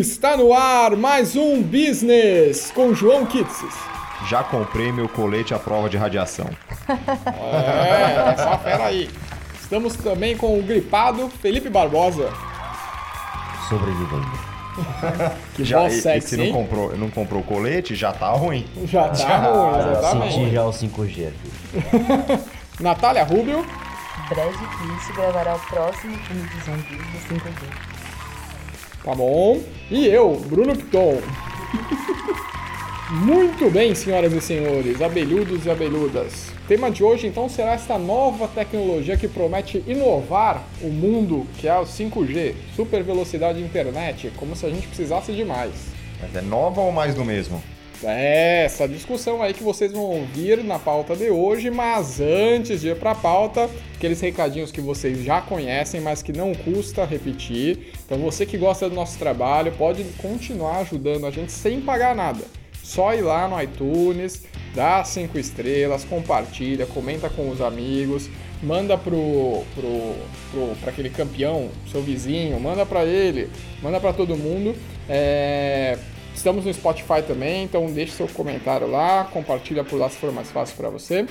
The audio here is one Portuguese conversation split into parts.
Está no ar mais um Business com João Kitsis. Já comprei meu colete à prova de radiação. É, só fera aí. Estamos também com o gripado Felipe Barbosa. Sobrevivendo. Que Já, e- e sexy, se não comprou, não comprou o colete, já tá ruim. Já tá ruim, Senti exatamente. já o 5G. filho. Natália Rubio. Brad Pitt gravará o próximo filme de zumbis do 5G. Tá bom. E eu, Bruno Piton. Muito bem, senhoras e senhores, abelhudos e abelhudas. O tema de hoje então será esta nova tecnologia que promete inovar o mundo, que é o 5G, super velocidade de internet, como se a gente precisasse de mais. Mas é nova ou mais do mesmo? É, essa discussão aí que vocês vão ouvir na pauta de hoje, mas antes de ir para a pauta, aqueles recadinhos que vocês já conhecem, mas que não custa repetir. Então você que gosta do nosso trabalho pode continuar ajudando a gente sem pagar nada. Só ir lá no iTunes, dá cinco estrelas, compartilha, comenta com os amigos, manda pro, pro, pro pra aquele campeão, seu vizinho, manda para ele, manda para todo mundo. É, Estamos no Spotify também, então deixe seu comentário lá, compartilha por lá se for mais fácil para você.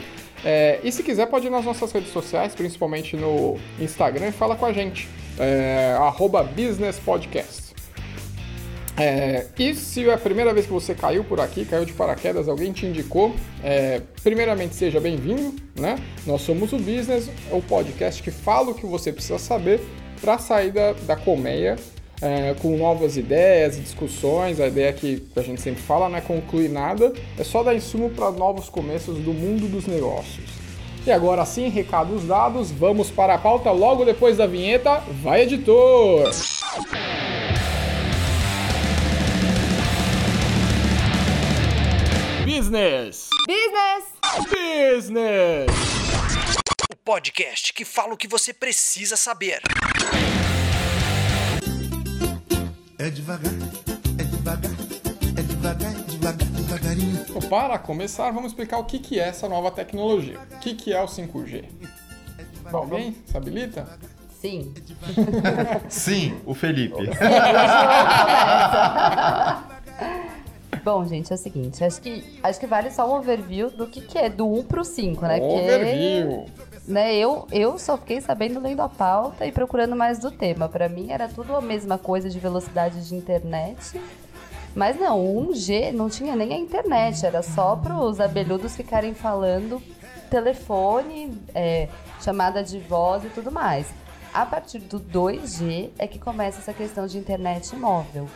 É, e se quiser, pode ir nas nossas redes sociais, principalmente no Instagram, e fala com a gente. É, arroba Business Podcast. É, e se é a primeira vez que você caiu por aqui, caiu de paraquedas, alguém te indicou, é, primeiramente seja bem-vindo, né? Nós somos o Business, o podcast que fala o que você precisa saber para sair da, da colmeia é, com novas ideias e discussões. A ideia que a gente sempre fala não é concluir nada, é só dar insumo para novos começos do mundo dos negócios. E agora sim, recados dados, vamos para a pauta logo depois da vinheta. Vai, editor! Business! Business! Business! O podcast que fala o que você precisa saber. É devagar, é devagar, é devagar, é devagar, devagarinho. Para começar, vamos explicar o que, que é essa nova tecnologia. O que, que é o 5G? Alguém se habilita? Sim. Sim, o Felipe. Bom, gente, é o seguinte, acho que, acho que vale só um overview do que, que é do 1 pro 5, né? Overview. Que, né, eu, eu só fiquei sabendo lendo a pauta e procurando mais do tema. Pra mim era tudo a mesma coisa de velocidade de internet. Mas não, o 1G não tinha nem a internet, era só pros abelhudos ficarem falando telefone, é, chamada de voz e tudo mais. A partir do 2G é que começa essa questão de internet móvel.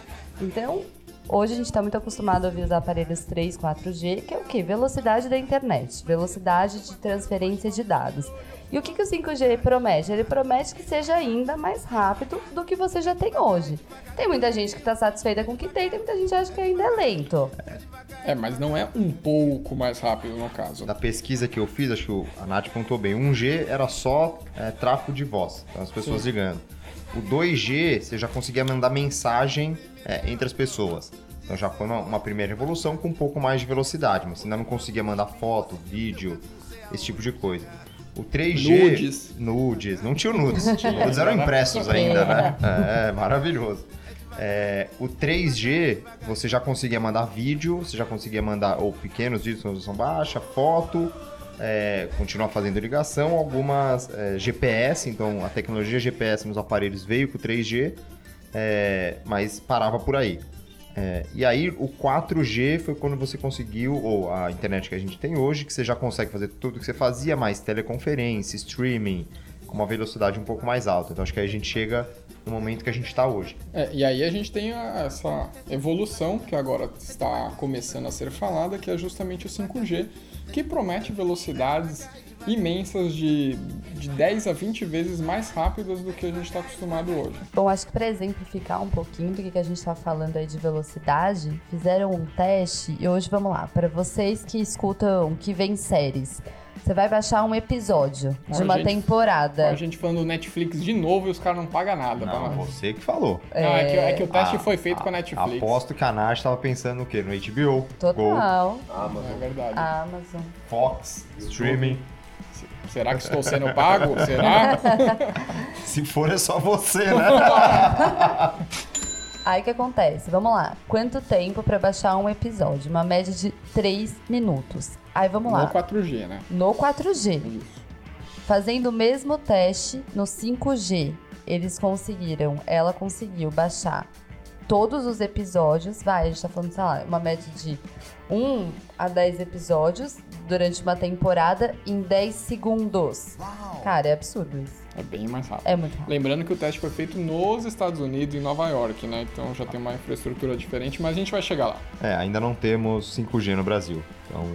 Então, hoje a gente está muito acostumado a ouvir os aparelhos 3, 4G, que é o quê? Velocidade da internet, velocidade de transferência de dados. E o que, que o 5G promete? Ele promete que seja ainda mais rápido do que você já tem hoje. Tem muita gente que está satisfeita com o que tem, tem muita gente que acha que ainda é lento. É, mas não é um pouco mais rápido no caso. Da pesquisa que eu fiz, acho que o- a Nath contou bem, 1G era só é, tráfego de voz, então as pessoas ligando. O 2G, você já conseguia mandar mensagem é, entre as pessoas. Então já foi uma, uma primeira revolução com um pouco mais de velocidade, mas você ainda não conseguia mandar foto, vídeo, esse tipo de coisa. O 3G... Nudes. Nudes. Não tinha o nudes. Nudes eram impressos ainda, né? É, maravilhoso. É, o 3G, você já conseguia mandar vídeo, você já conseguia mandar ou pequenos vídeos com resolução baixa, foto, é, continuar fazendo ligação, algumas é, GPS, então a tecnologia GPS nos aparelhos veio com o 3G, é, mas parava por aí. É, e aí o 4G foi quando você conseguiu, ou a internet que a gente tem hoje, que você já consegue fazer tudo que você fazia, mais teleconferência, streaming, com uma velocidade um pouco mais alta. Então acho que aí a gente chega no momento que a gente está hoje. É, e aí a gente tem a- essa evolução que agora está começando a ser falada, que é justamente o 5G, que promete velocidades imensas de, de 10 a 20 vezes mais rápidas do que a gente está acostumado hoje. Bom, acho que para exemplificar um pouquinho do que que a gente está falando aí de velocidade, fizeram um teste e hoje vamos lá. Para vocês que escutam, que vêm séries, você vai baixar um episódio de uma gente, temporada. A gente falando do Netflix de novo e os caras não pagam nada. Não, tá? você que falou. Não, é, que, é que o teste Ah, foi feito com a Netflix. Aposto que a Nath estava pensando o quê? No HBO, Total. É verdade. Amazon. Fox, streaming. Será que estou sendo pago? Será? Se for, é só você, né? Aí o que acontece? Vamos lá. Quanto tempo pra baixar um episódio? Uma média de 3 minutos. Aí vamos lá. No 4G, né? No 4G. Isso. Fazendo o mesmo teste no 5G, eles conseguiram, ela conseguiu baixar todos os episódios, vai, a gente tá falando, sei lá, uma média de 1 a 10 episódios durante uma temporada em 10 segundos. Cara, é absurdo isso. É bem mais rápido. É muito rápido. Lembrando que o teste foi feito nos Estados Unidos, em Nova York, né? Então já tem uma infraestrutura diferente, mas a gente vai chegar lá. É, ainda não temos 5G no Brasil. Então,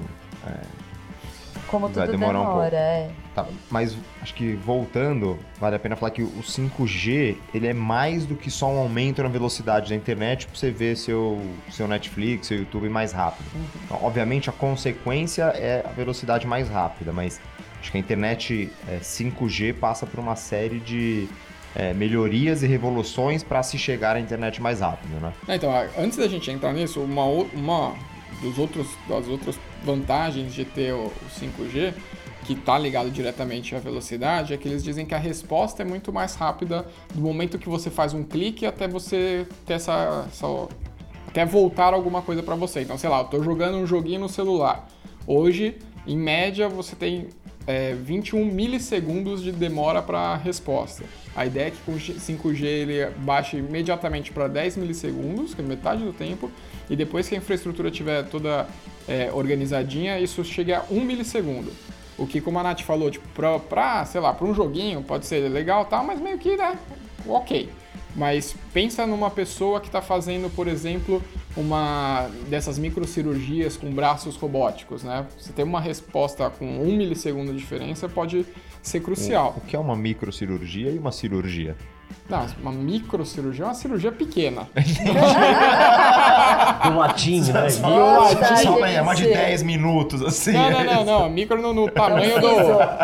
Como Vai tudo demorar um demora, pouco. é. Tá, mas acho que voltando, vale a pena falar que o 5G ele é mais do que só um aumento na velocidade da internet para você ver seu, seu Netflix, seu YouTube mais rápido. Então, obviamente a consequência é a velocidade mais rápida, mas acho que a internet é, 5G passa por uma série de é, melhorias e revoluções para se chegar à internet mais rápido, né? Ah, Então, antes da gente entrar nisso, uma, uma dos outros, das outras vantagens de ter o, o 5G, que está ligado diretamente à velocidade, é que eles dizem que a resposta é muito mais rápida do momento que você faz um clique até você ter essa, essa- até voltar alguma coisa para você. Então, sei lá, eu tô jogando um joguinho no celular. Hoje, em média, você tem é, 21 milissegundos de demora para resposta. A ideia é que com o 5G ele baixe imediatamente para 10 milissegundos, que é metade do tempo, e depois que a infraestrutura estiver toda é, organizadinha, isso chegue a 1 milissegundo. O que, como a Nath falou, tipo, pra, pra sei lá, para um joguinho pode ser legal tal, mas meio que, né, ok. Mas pensa numa pessoa que está fazendo, por exemplo, uma dessas microcirurgias com braços robóticos, né? Você tem uma resposta com um milissegundo de diferença pode ser crucial. O que é uma microcirurgia e uma cirurgia? Não, uma microcirurgia é uma cirurgia pequena. Do latim, né? Nossa, Só gente. é uma de 10 minutos, assim. Não, não, não, não. Micro no, no tamanho do.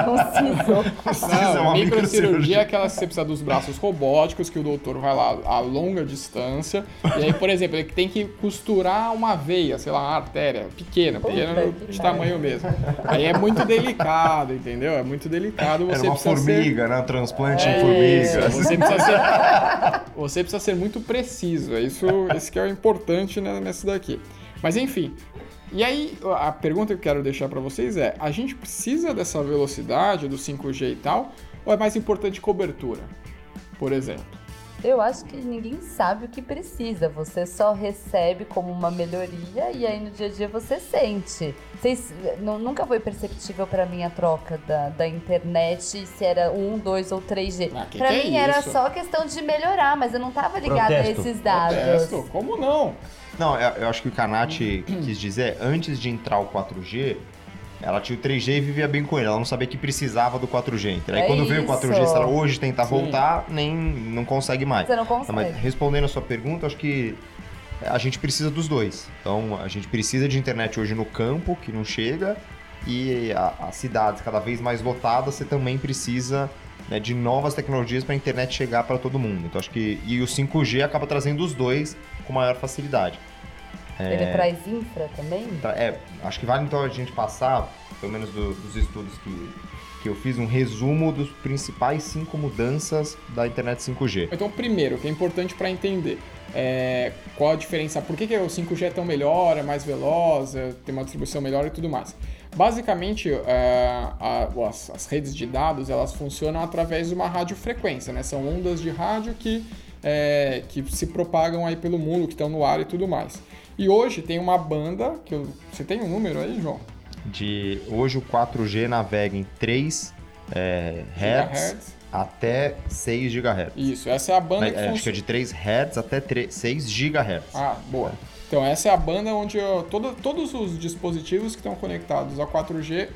Conciso. Precisa uma Não, microcirurgia microcirurgia. é aquela que você precisa dos braços robóticos, que o doutor vai lá a longa distância. E aí, por exemplo, ele tem que costurar uma veia, sei lá, uma artéria pequena, pequena Puta no- que de tamanho mesmo. Aí é muito delicado, entendeu? É muito delicado. Você Era uma precisa ser- formiga, né? Transplante em É formiga. isso, você precisa ser, você precisa ser muito preciso. É isso, isso que é o importante né, nessa daqui. Mas enfim. E aí, a pergunta que eu quero deixar para vocês é: a gente precisa dessa velocidade do 5G e tal, ou é mais importante cobertura? Por exemplo. Eu acho que ninguém sabe o que precisa. Você só recebe como uma melhoria e aí no dia a dia você sente. Vocês, nu- nunca foi perceptível pra mim a troca da, da internet se era 1, 2 ou 3G. Ah, que é mim era isso? só questão de melhorar, mas eu não tava ligada Protesto. a esses dados. Protesto, como não? Não, eu, eu acho que o Kanati quis dizer, antes de entrar o 4G, ela tinha o 3G e vivia bem com ele. Ela não sabia que precisava do 4G. Entendeu? Aí É quando veio o isso. 4G, se ela hoje tentar Sim. voltar, nem não consegue mais. Você não consegue. mas respondendo a sua pergunta, acho que a gente precisa dos dois. Então, a gente precisa de internet hoje no campo, que não chega, e as cidades cada vez mais lotadas, você também precisa né, de novas tecnologias para a internet chegar para todo mundo. Então, acho que e o 5G acaba trazendo os dois com maior facilidade. Ele traz infra também? Tá, É, acho que vale então a gente passar, pelo menos do- dos estudos que, que eu fiz, um resumo dos principais cinco mudanças da internet 5G. Então, primeiro, o que é importante para entender é qual a diferença, por que, que o 5G é tão melhor, é mais veloz, é- tem uma distribuição melhor e tudo mais. Basicamente, é, a- as, as redes de dados elas funcionam através de uma radiofrequência, né? São ondas de rádio que, é, que se propagam aí pelo mundo, que estão no ar e tudo mais. E hoje tem uma banda, que eu- você tem um número aí, João? De hoje o 4G navega em 3 é, Hz Gigahertz. até 6 GHz. Isso, essa é a banda que É, acho que é de 3 Hz até 3, 6 GHz. Ah, boa. Então essa é a banda onde ó, todo- todos os dispositivos que estão conectados a 4G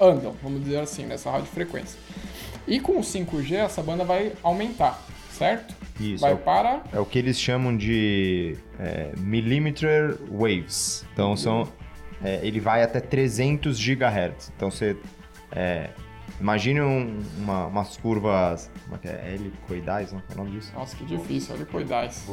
andam, vamos dizer assim, nessa radiofrequência. E com o 5G essa banda vai aumentar, certo? Isso, Vai é o- para É o que eles chamam de é, millimeter waves. Então são, é, ele vai até 300 GHz. Então você é, imagine um- uma- umas curvas, como é que é? Helicoidais, não? Qual é o nome disso? Nossa, que difícil, helicoidais.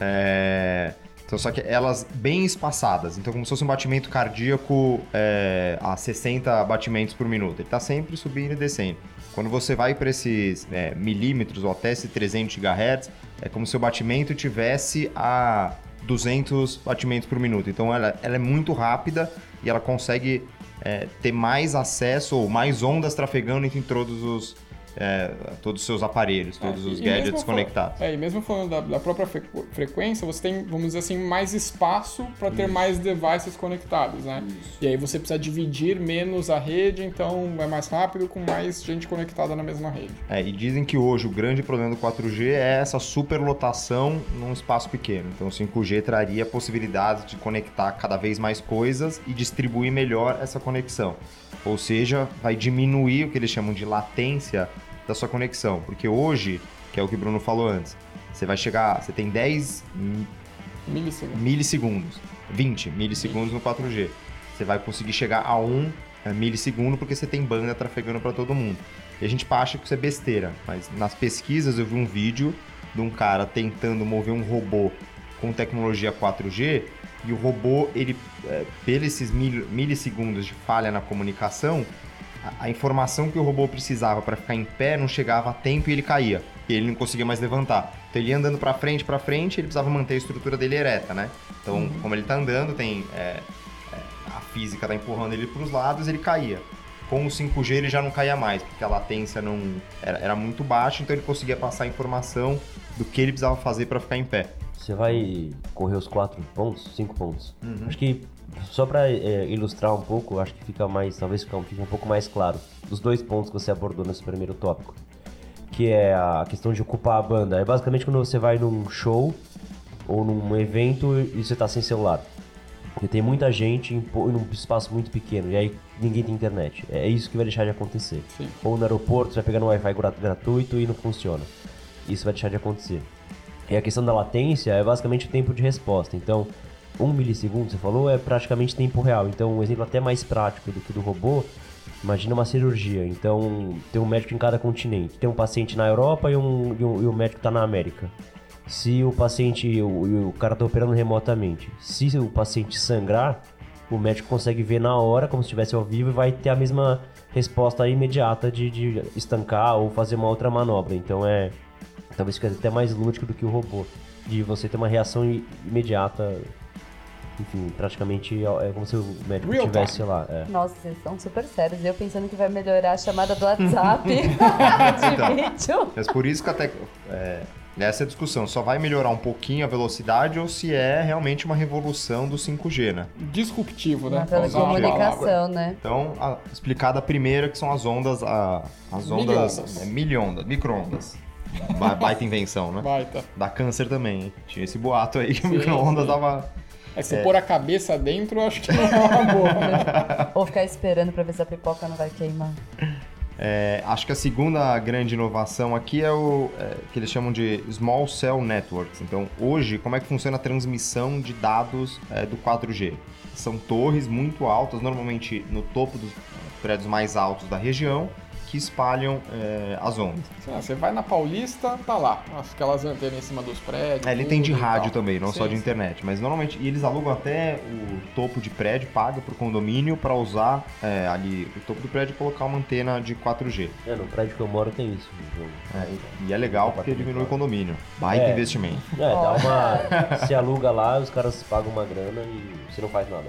É, então, só que elas bem espaçadas. Então, como se fosse um batimento cardíaco é, a 60 batimentos por minuto. Ele está sempre subindo e descendo. Quando você vai para esses é, milímetros ou até esse 300 GHz, é como se o batimento tivesse a 200 batimentos por minuto. Então ela, ela é muito rápida e ela consegue é, ter mais acesso ou mais ondas trafegando entre todos os, é, todos os seus aparelhos, todos É, os gadgets conectados. É, e mesmo falando da, da própria fre- frequência, você tem, vamos dizer assim, mais espaço para ter mais devices conectados, né? E aí você precisa dividir menos a rede, então é mais rápido com mais gente conectada na mesma rede. É, e dizem que hoje o grande problema do 4G é essa superlotação num espaço pequeno. Então o 5G traria a possibilidade de conectar cada vez mais coisas e distribuir melhor essa conexão. Ou seja, vai diminuir o que eles chamam de latência da sua conexão. Porque hoje, que é o que o Bruno falou antes, você vai chegar, você tem 10 Milissegundos. milissegundos, 20 milissegundos no 4G. Você vai conseguir chegar a 1 eh, milissegundo porque você tem banda trafegando para todo mundo. E a gente acha que isso é besteira, mas nas pesquisas eu vi um vídeo de um cara tentando mover um robô com tecnologia 4G e o robô, ele, é, pelos esses mil- milissegundos de falha na comunicação, a, a informação que o robô precisava para ficar em pé não chegava a tempo e ele caía. E ele não conseguia mais levantar. Então ele ia andando para frente, para frente, ele precisava manter a estrutura dele ereta, né? Então, como ele tá andando, tem é, é, a física tá empurrando ele para os lados, ele caía. Com o 5G ele já não caía mais, porque a latência não era, era muito baixa, então ele conseguia passar a informação do que ele precisava fazer para ficar em pé. Você vai correr os quatro pontos, cinco pontos. Acho que só para ilustrar um pouco, acho que fica mais, talvez fica, fique um pouco mais claro dos dois pontos que você abordou nesse primeiro tópico, que é a questão de ocupar a banda. É basicamente quando você vai num show ou num evento e você tá sem celular. Porque tem muita gente em, um espaço muito pequeno e aí ninguém tem internet. É isso que vai deixar de acontecer. Sim. Ou no aeroporto você vai pegar no Wi-Fi gra- gratuito e não funciona. Isso vai deixar de acontecer. E a questão da latência é basicamente o tempo de resposta. Então, um milissegundo, você falou, é praticamente tempo real. Então, um exemplo até mais prático do que do robô, imagina uma cirurgia. Então, tem um médico em cada continente. Tem um paciente na Europa e um, e um, e o médico está na América. Se o paciente, o, o cara está operando remotamente, se o paciente sangrar, o médico consegue ver na hora, como se estivesse ao vivo, e vai ter a mesma resposta imediata de, de estancar ou fazer uma outra manobra. Então é talvez fique até mais lúdico do que o robô, de você ter uma reação imediata. Enfim, praticamente é é como se o médico Real tivesse time. lá. é. Nossa, vocês são super sérios. Eu pensando que vai melhorar a chamada do WhatsApp Então. de vídeo. Mas por isso que até é, nessa discussão só vai melhorar um pouquinho a velocidade ou se é realmente uma revolução do 5G, né? Disruptivo, né? Palavra. telecomunicação, né? Então, a, explicada a primeira, que são as ondas, a- as ondas, Miliondas. é, miliondas, micro-ondas. Ba- Baita invenção, né? Baita. Dá câncer também, hein? Tinha esse boato aí que o micro-ondas dava... É, se pôr a cabeça dentro, eu acho que não é uma boa. né? Ou ficar esperando pra ver se a pipoca não vai queimar. É, acho que a segunda grande inovação aqui é o é, que eles chamam de Small Cell Networks. Então, hoje, como é que funciona a transmissão de dados é, do 4G? São torres muito altas, normalmente no topo dos prédios mais altos da região, que espalham é, as ondas. Lá, Você vai na Paulista, tá lá. Aquelas antenas em cima dos prédios. É, ele tem de rádio tal. também, não Sim, só de sim. internet. Mas normalmente, e eles alugam até o topo de prédio, paga pro condomínio para usar é, ali o topo do prédio e colocar uma antena de 4G. É, no prédio que eu moro tem isso. É, e é legal porque diminui o condomínio. Baita É. investimento. É, dá uma. se aluga lá, os caras pagam uma grana e você não faz nada.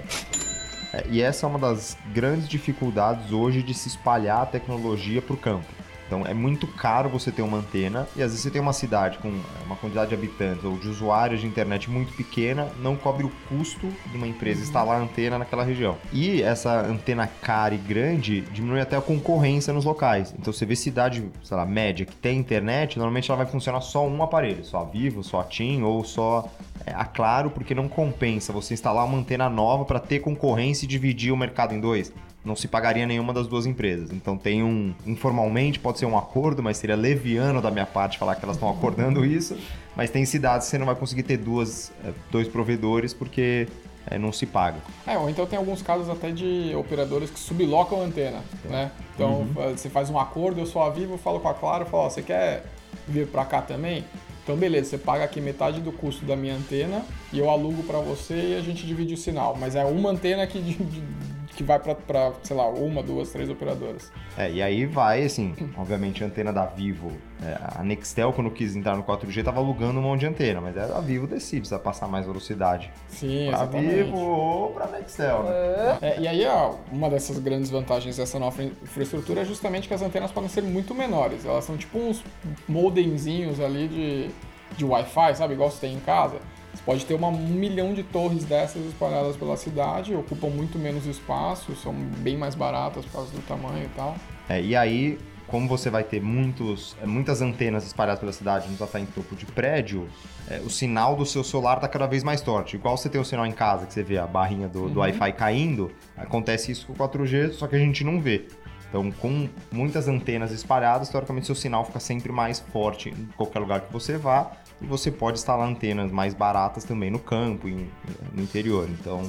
É, e essa é uma das grandes dificuldades hoje de se espalhar a tecnologia para o campo. Então é muito caro você ter uma antena e às vezes você tem uma cidade com é, uma quantidade de habitantes ou de usuários de internet muito pequena, não cobre o custo de uma empresa instalar a antena naquela região. E essa antena cara e grande diminui até a concorrência nos locais. Então você vê cidade, sei lá, média que tem internet, normalmente ela vai funcionar só um aparelho, só a Vivo, só a TIM ou só é, a Claro, porque não compensa você instalar uma antena nova para ter concorrência e dividir o mercado em dois. Não se pagaria nenhuma das duas empresas. Então tem um. Informalmente pode ser um acordo, mas seria leviano da minha parte falar que elas estão acordando isso. Mas tem cidades que você não vai conseguir ter duas, é, dois provedores porque é, não se paga. É, ou então tem alguns casos até de operadores que sublocam a antena, né? Então eh, você faz um acordo, eu sou a Vivo, falo com a Claro, falo, ó, você quer vir pra cá também? Então beleza, você paga aqui metade do custo da minha antena e eu alugo pra você e a gente divide o sinal. Mas é uma antena que que vai pra, sei lá, uma, duas, três operadoras. É, e aí vai, assim, obviamente a antena da Vivo, é, a Nextel quando quis entrar no 4G tava alugando um monte de antena, mas a Vivo decide se vai passar mais velocidade Sim, pra exatamente. Vivo ou pra Nextel, né? É, e aí, ó, uma dessas grandes vantagens dessa nova infraestrutura é justamente que as antenas podem ser muito menores. Elas são tipo uns modemzinhos ali de, de Wi-Fi, sabe? Igual você tem em casa. Você pode ter uma, um milhão de torres dessas espalhadas pela cidade, ocupam muito menos espaço, são bem mais baratas por causa do tamanho e tal. É, e aí, como você vai ter muitos, é, muitas antenas espalhadas pela cidade, não estar em topo de prédio, é, o sinal do seu celular está cada vez mais forte. Igual você tem o sinal em casa, que você vê a barrinha do, do Wi-Fi caindo, acontece isso com o 4G, só que a gente não vê. Então, com muitas antenas espalhadas, teoricamente seu sinal fica sempre mais forte em qualquer lugar que você vá. Você pode instalar antenas mais baratas também no campo, em- no interior. Então,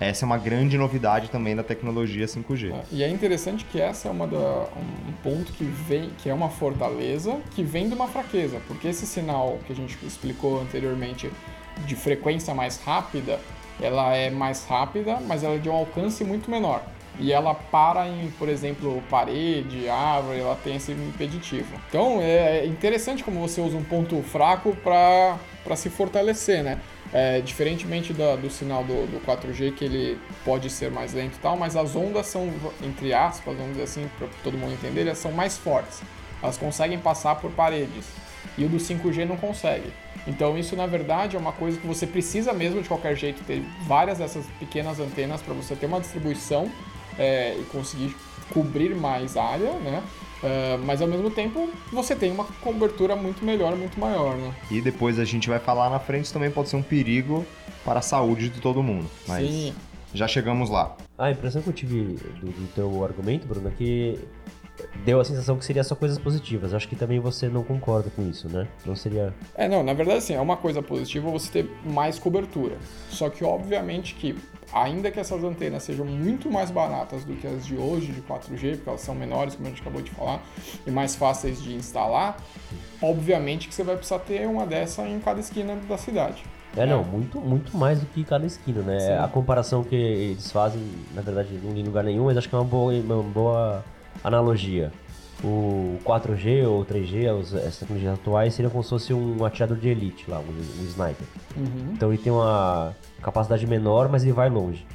essa é uma grande novidade também da tecnologia 5G. É, E é interessante que essa é uma da, um ponto que vem, que é uma fortaleza, que vem de uma fraqueza, porque esse sinal que a gente explicou anteriormente de frequência mais rápida, ela é mais rápida, mas ela é de um alcance muito menor. E ela para em, por exemplo, parede, árvore, ela tem esse impeditivo. Então é interessante como você usa um ponto fraco para se fortalecer, né? É, diferentemente da- do sinal do, do 4G, que ele pode ser mais lento e tal, mas as ondas são, entre aspas, vamos dizer assim, para todo mundo entender, elas são mais fortes. Elas conseguem passar por paredes. E o do 5G não consegue. Então isso, na verdade, é uma coisa que você precisa mesmo, de qualquer jeito, ter várias dessas pequenas antenas para você ter uma distribuição é, e conseguir cobrir mais área, né? É, mas ao mesmo tempo você tem uma cobertura muito melhor, muito maior, né? E depois a gente vai falar na frente, isso também pode ser um perigo para a saúde de todo mundo. Mas Sim. já chegamos lá. A impressão que eu tive do, do teu argumento, Bruno, é que deu a sensação que seria só coisas positivas. Acho que também você não concorda com isso, né? Não seria. É, não, na verdade, assim, é uma coisa positiva você ter mais cobertura. Só que, obviamente, que ainda que essas antenas sejam muito mais baratas do que as de hoje, de 4G, porque elas são menores, como a gente acabou de falar, e mais fáceis de instalar, obviamente que você vai precisar ter uma dessa em cada esquina da cidade. É, não, muito, muito mais do que cada esquina, né? Sim. A comparação que eles fazem, na verdade, não li em lugar nenhum, mas acho que é uma boa, uma boa analogia. O 4G ou 3G, os- essas tecnologias atuais, seriam como se fosse um atirador de elite lá, um, um sniper. Então ele tem uma capacidade menor, mas ele vai longe.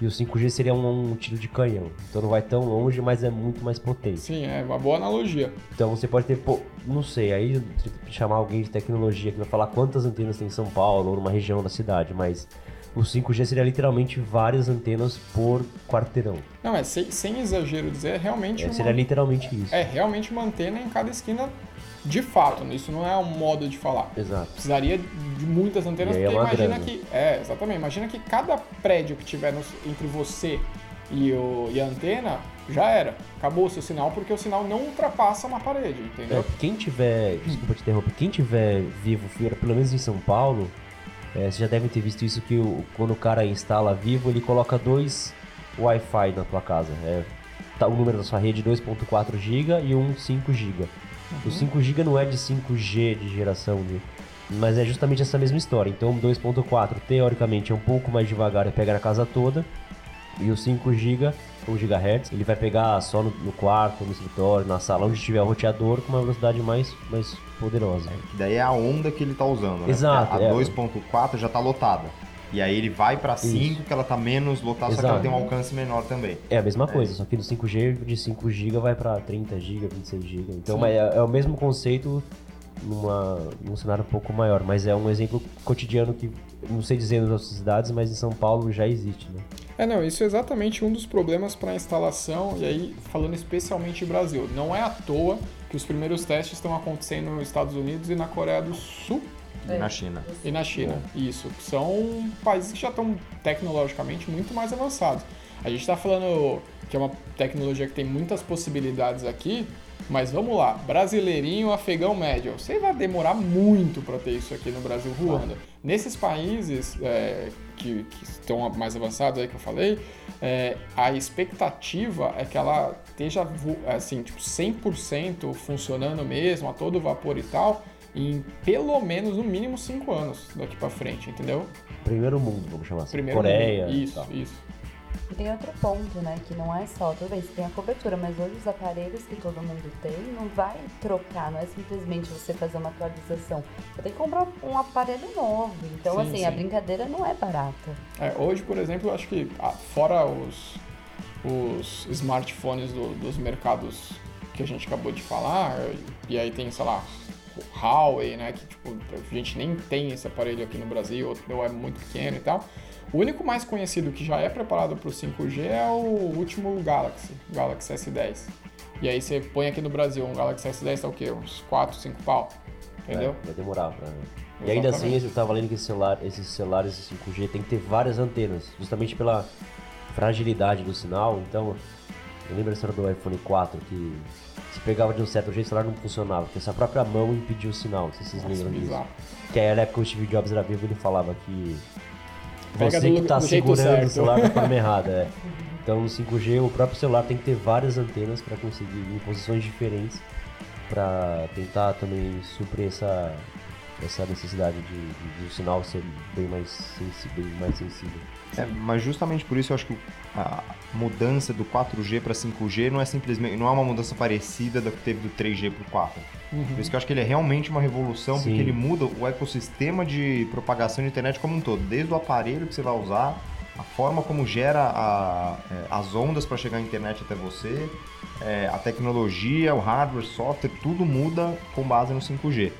E o 5G seria um, um tiro de canhão. Então não vai tão longe, mas é muito mais potente. Sim, é uma boa analogia. Então você pode ter, pô, não sei, aí chamar alguém de tecnologia que vai falar quantas antenas tem em São Paulo ou numa região da cidade, mas o 5G seria literalmente várias antenas por quarteirão. Não, é sem, sem exagero dizer, é realmente É, uma... seria literalmente isso. É realmente uma antena em cada esquina de fato, né? isso não é um modo de falar. Exato. Precisaria de muitas antenas, é porque uma imagina grana. que. É, exatamente. Imagina que cada prédio que tiver no- entre você e, o, e a antena já era. Acabou o seu sinal, porque o sinal não ultrapassa uma parede, É, entendeu? quem tiver, desculpa te interromper, quem tiver vivo, pelo menos em São Paulo, é, vocês já devem ter visto isso que o- quando o cara instala vivo, ele coloca dois Wi-Fi na tua casa. É, tá, o número da sua rede 2.4 GB e um 5 GB. O 5 GB não é de 5G de geração, de, mas é justamente essa mesma história. Então o 2.4 teoricamente é um pouco mais devagar e pega na casa toda. E o 5 GB, 1 GHz, ele vai pegar só no, no quarto, no escritório, na sala, onde tiver o roteador com uma velocidade mais, mais poderosa. Que daí é a onda que ele tá usando, né? Exato, A é. 2.4 já tá lotada. E aí ele vai pra 5, que ela tá menos lotada, só que ela Exato. tem um alcance menor também. É a mesma coisa, só que do 5G, de 5 GB vai pra 30 GB, 26 GB. Então é, é o mesmo conceito numa, num cenário um pouco maior, mas é um exemplo cotidiano que não sei dizer nas outras cidades, mas em São Paulo já existe, né? É, não, isso é exatamente um dos problemas para a instalação, e aí falando especialmente Brasil. Não é à toa que os primeiros testes estão acontecendo nos Estados Unidos e na Coreia do Sul E na China. e na China. Isso, são países que já estão tecnologicamente muito mais avançados. A gente está falando que é uma tecnologia que tem muitas possibilidades aqui, mas vamos lá, brasileirinho, afegão médio, você vai demorar muito para ter isso aqui no Brasil voando. Nesses países é, que, que estão mais avançados aí que eu falei, é, a expectativa é que ela esteja assim, tipo 100% funcionando mesmo, a todo vapor e tal, em pelo menos no mínimo 5 anos daqui para frente, entendeu? Primeiro mundo, vamos chamar assim. Primeiro Coreia. mundo. Isso, isso. E tem outro ponto, né? Que não é só, tudo bem, você tem a cobertura, mas hoje os aparelhos que todo mundo tem não vai trocar, não é simplesmente você fazer uma atualização. Você tem que comprar um aparelho novo. Então, Sim, assim, a sim. brincadeira não é barata. É, hoje, por exemplo, eu acho que ah, fora os, os smartphones do- dos mercados que a gente acabou de falar, e aí tem, sei lá, Huawei, né, que tipo, a gente nem tem esse aparelho aqui no Brasil, ou é muito pequeno e tal. O único mais conhecido que já é preparado para o 5G é o último Galaxy, Galaxy S10. E aí você põe aqui no Brasil um Galaxy S10 tá o quê? Uns 4, 5 pau. Entendeu? É, vai demorar pra... E ainda assim, Exatamente. eu tava lendo que esse celular, esses celulares 5G tem que ter várias antenas, justamente pela fragilidade do sinal. Então, eu lembro a história do iPhone 4 que se pegava de um certo jeito, o celular não funcionava, porque essa própria mão impediu o sinal. Se vocês Nossa, lembram disso. bizarro. Que aí, na época que o Steve Jobs era vivo, ele falava que Pega você do- que tá jeito segurando o celular da forma errada. É. Então, no 5G, o próprio celular tem que ter várias antenas para conseguir em posições diferentes para tentar também suprir essa, essa necessidade de, de, de o sinal ser bem mais, sensi bem mais sensível. É, mas justamente por isso eu acho que a mudança do 4G para 5G não é simplesmente não é uma mudança parecida da que teve do 3G para o 4. Por isso que eu acho que ele é realmente uma revolução, Sim. porque ele muda o ecossistema de propagação de internet como um todo, desde o aparelho que você vai usar, a forma como gera a- é, as ondas para chegar à internet até você, é, a tecnologia, o hardware, software, tudo muda com base no 5G.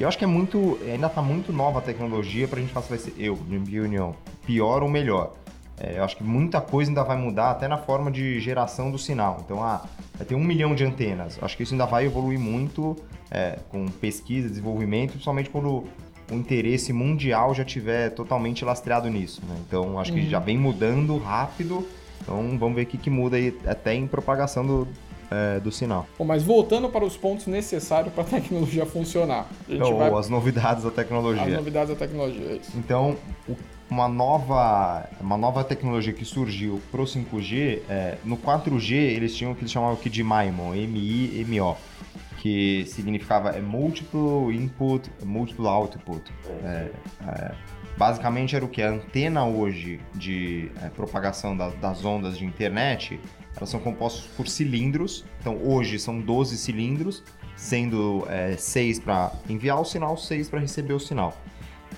E eu acho que é muito, ainda está muito nova a tecnologia para a gente falar se vai ser, eu, na minha opinião, pior ou melhor. É, eu acho que muita coisa ainda vai mudar até na forma de geração do sinal. Então, ah, vai ter um milhão de antenas. Eu Acho que isso ainda vai evoluir muito é, com pesquisa, desenvolvimento, principalmente quando o interesse mundial já tiver totalmente lastreado nisso. né? Então, acho que já vem mudando rápido. Então, vamos ver o que, que muda aí até em propagação do, é, do sinal. Bom, mas voltando para os pontos necessários para a tecnologia funcionar. A gente Ou vai as novidades da as tecnologia. novidades da tecnologia. é isso. Então, o- uma nova, uma nova tecnologia que surgiu pro 5G, é, no 4G eles tinham o que eles chamavam aqui de MIMO, M-I-M-O, que significava é, Multiple Input, Multiple Output. É, é, basicamente era o que? A antena hoje de é, propagação da- das ondas de internet, elas são compostas por cilindros, então hoje são 12 cilindros, sendo 6 para enviar o sinal, 6 para receber o sinal.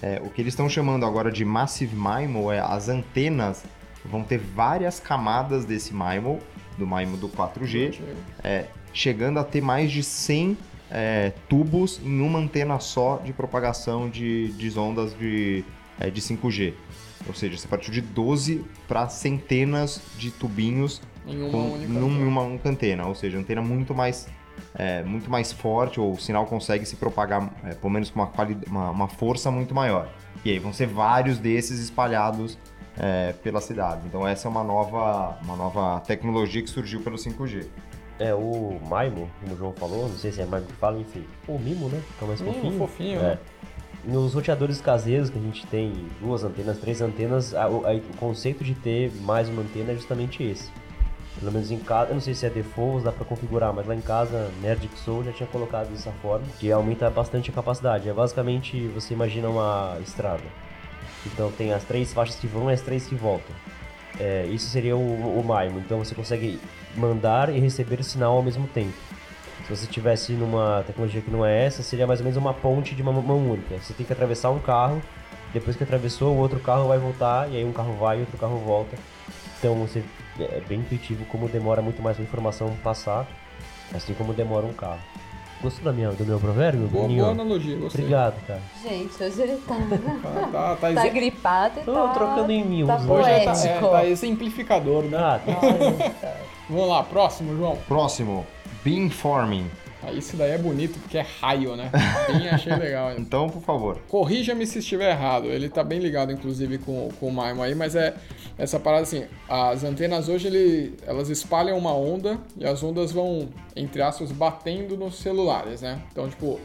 É, o que eles estão chamando agora de Massive MIMO é as antenas vão ter várias camadas desse MIMO, do MIMO do 4G, é, chegando a ter mais de 100 é, tubos em uma antena só de propagação de, de ondas de, é, de 5G. Ou seja, você partiu de 12 para centenas de tubinhos Em uma com, única numa antena. uma única antena, ou seja, antena muito mais é, muito mais forte, ou o sinal consegue se propagar, é, pelo menos com uma, quali- uma, uma força muito maior. E aí vão ser vários desses espalhados é, pela cidade. Então essa é uma nova, uma nova tecnologia que surgiu pelo 5G. É, o Maimo, como o João falou, não sei se é Maimo que fala, enfim. O Mimo, né? Fica mais Mimo, fofinho. fofinho, é. né? Nos roteadores caseiros que a gente tem duas antenas, três antenas, a- a- o conceito de ter mais uma antena é justamente esse. Pelo menos em casa, eu não sei se é default, dá pra configurar, mas lá em casa, Nerd que sou, já tinha colocado dessa forma, que aumenta bastante a capacidade. É basicamente, você imagina uma estrada. Então tem as três faixas que vão e as três que voltam. É, isso seria o, o MIMO. Então você consegue mandar e receber sinal ao mesmo tempo. Se você tivesse numa tecnologia que não é essa, seria mais ou menos uma ponte de uma mão única. Você tem que atravessar um carro, depois que atravessou, o outro carro vai voltar, e aí um carro vai e outro carro volta. Então você, é bem intuitivo como demora muito mais a informação passar, assim como demora um carro. Gostou da minha, do meu provérbio, Boa, boa analogia, gostei. Obrigado, cara. Gente, hoje ele tá, Tá, tá, tá, tá exe- gripado e Tô tá, trocando em mil, tá os Hoje é, tá, é, poético. tá exemplificador, né? Ah, tá. Vamos lá, próximo, João. Próximo, Beamforming. Isso daí é bonito porque é raio, né? Bem achei legal. Então, por favor. Corrija-me se estiver errado. Ele tá bem ligado, inclusive, com, com o Maimo aí, mas é essa parada assim: as antenas hoje ele, elas espalham uma onda e as ondas vão, entre aspas, batendo nos celulares, né? Então, tipo,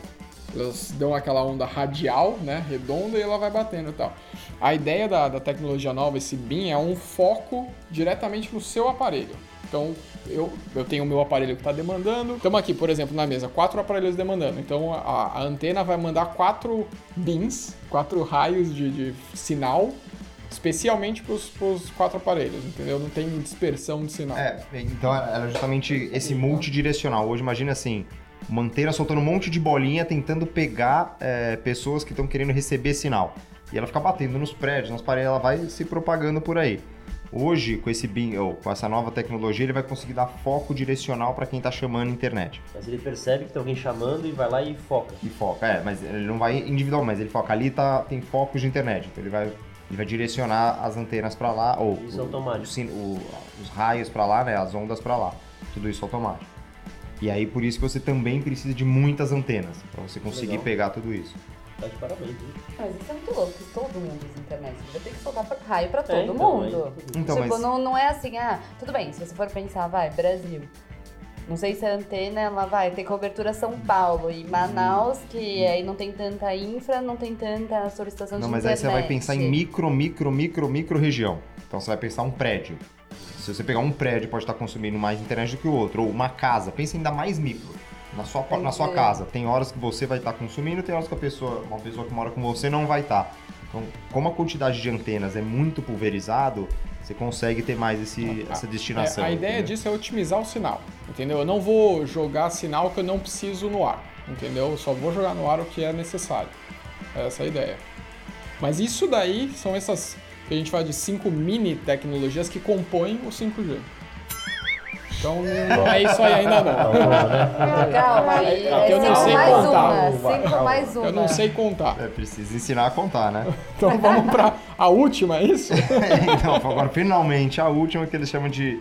elas dão aquela onda radial, né? Redonda e ela vai batendo e tal. A ideia da, da tecnologia nova, esse BIM, é um foco diretamente no seu aparelho. Então, eu, eu tenho o meu aparelho que está demandando. Estamos aqui, por exemplo, na mesa, quatro aparelhos demandando. Então, a, a antena vai mandar quatro bins, quatro raios de, de sinal especialmente para os quatro aparelhos, entendeu? Não tem dispersão de sinal. É, então era justamente esse multidirecional. Hoje imagina assim, uma antena soltando um monte de bolinha tentando pegar é, pessoas que estão querendo receber sinal. E ela fica batendo nos prédios, nas paredes, ela vai se propagando por aí. Hoje, com esse ou com essa nova tecnologia, ele vai conseguir dar foco direcional para quem está chamando a internet. Mas ele percebe que tem alguém chamando e vai lá e foca. E foca, é, mas ele não vai individual, mas ele foca ali tá tem focos de internet, então ele vai ele vai direcionar as antenas para lá ou Isso é automático. o o- os raios para lá, né, as ondas para lá. Tudo isso automático. E aí por isso que você também precisa de muitas antenas para você conseguir Legal. pegar tudo isso. Tá de parabéns, viu? Mas isso é muito louco, que todo mundo usa internet. Você vai ter que soltar raio pra todo então, mundo. Então, tipo, mas- não, não é assim, ah, tudo bem, se você for pensar, vai, Brasil. Não sei se a antena, ela vai ter cobertura São Paulo e Manaus, que aí não tem tanta infra, não tem tanta solicitação Não, de mas aí internet. você vai pensar em micro, micro, micro, micro região. Então você vai pensar um prédio. Se você pegar um prédio, pode estar consumindo mais internet do que o outro. Ou uma casa, pensa ainda mais micro. Na sua, na sua casa. Tem horas que você vai estar consumindo, tem horas que a pessoa, uma pessoa que mora com você não vai estar. Então, como a quantidade de antenas é muito pulverizado, você consegue ter mais esse, essa destinação. É, a ideia entendeu? disso é otimizar o sinal, entendeu? Eu não vou jogar sinal que eu não preciso no ar, entendeu? Eu só vou jogar no ar o que é necessário. Essa é a ideia. Mas isso daí são essas que a gente fala de cinco mini tecnologias que compõem o 5G. Então não é isso aí ainda não. Calma, aí É eu não cinco sei mais contar. uma, cinco mais uma. Eu não sei contar. É, precisa ensinar a contar, né? Então vamos pra a última, é isso? então, agora finalmente a última que eles chamam de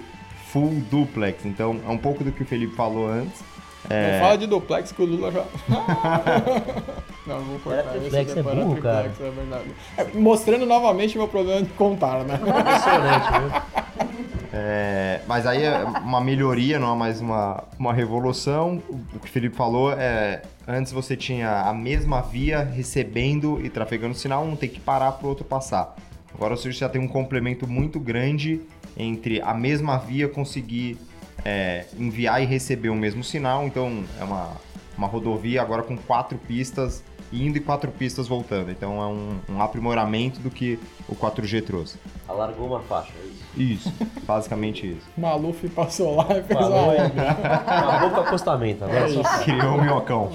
full duplex. Então, é um pouco do que o Felipe falou antes. Não fala de duplex que o Lula já. não, vou cortar. Era triplex, é burro, cara. triplex, é verdade. É, mostrando novamente meu problema de contar, né? Impressionante, viu? É, mas aí é uma melhoria, não é mais uma, uma revolução. O que o Felipe falou é antes você tinha a mesma via recebendo e trafegando sinal, um tem que parar para o outro passar. Agora você já tem um complemento muito grande entre a mesma via conseguir é, enviar e receber o mesmo sinal. Então é uma, uma rodovia agora com quatro pistas indo e quatro pistas voltando. Então é um, um aprimoramento do que o 4G trouxe. Alargou uma faixa, é isso. Isso, basicamente isso. Maluf passou lá e fez Falou uma e obra. acabou com o acostamento. Agora é só Criou o minhocão.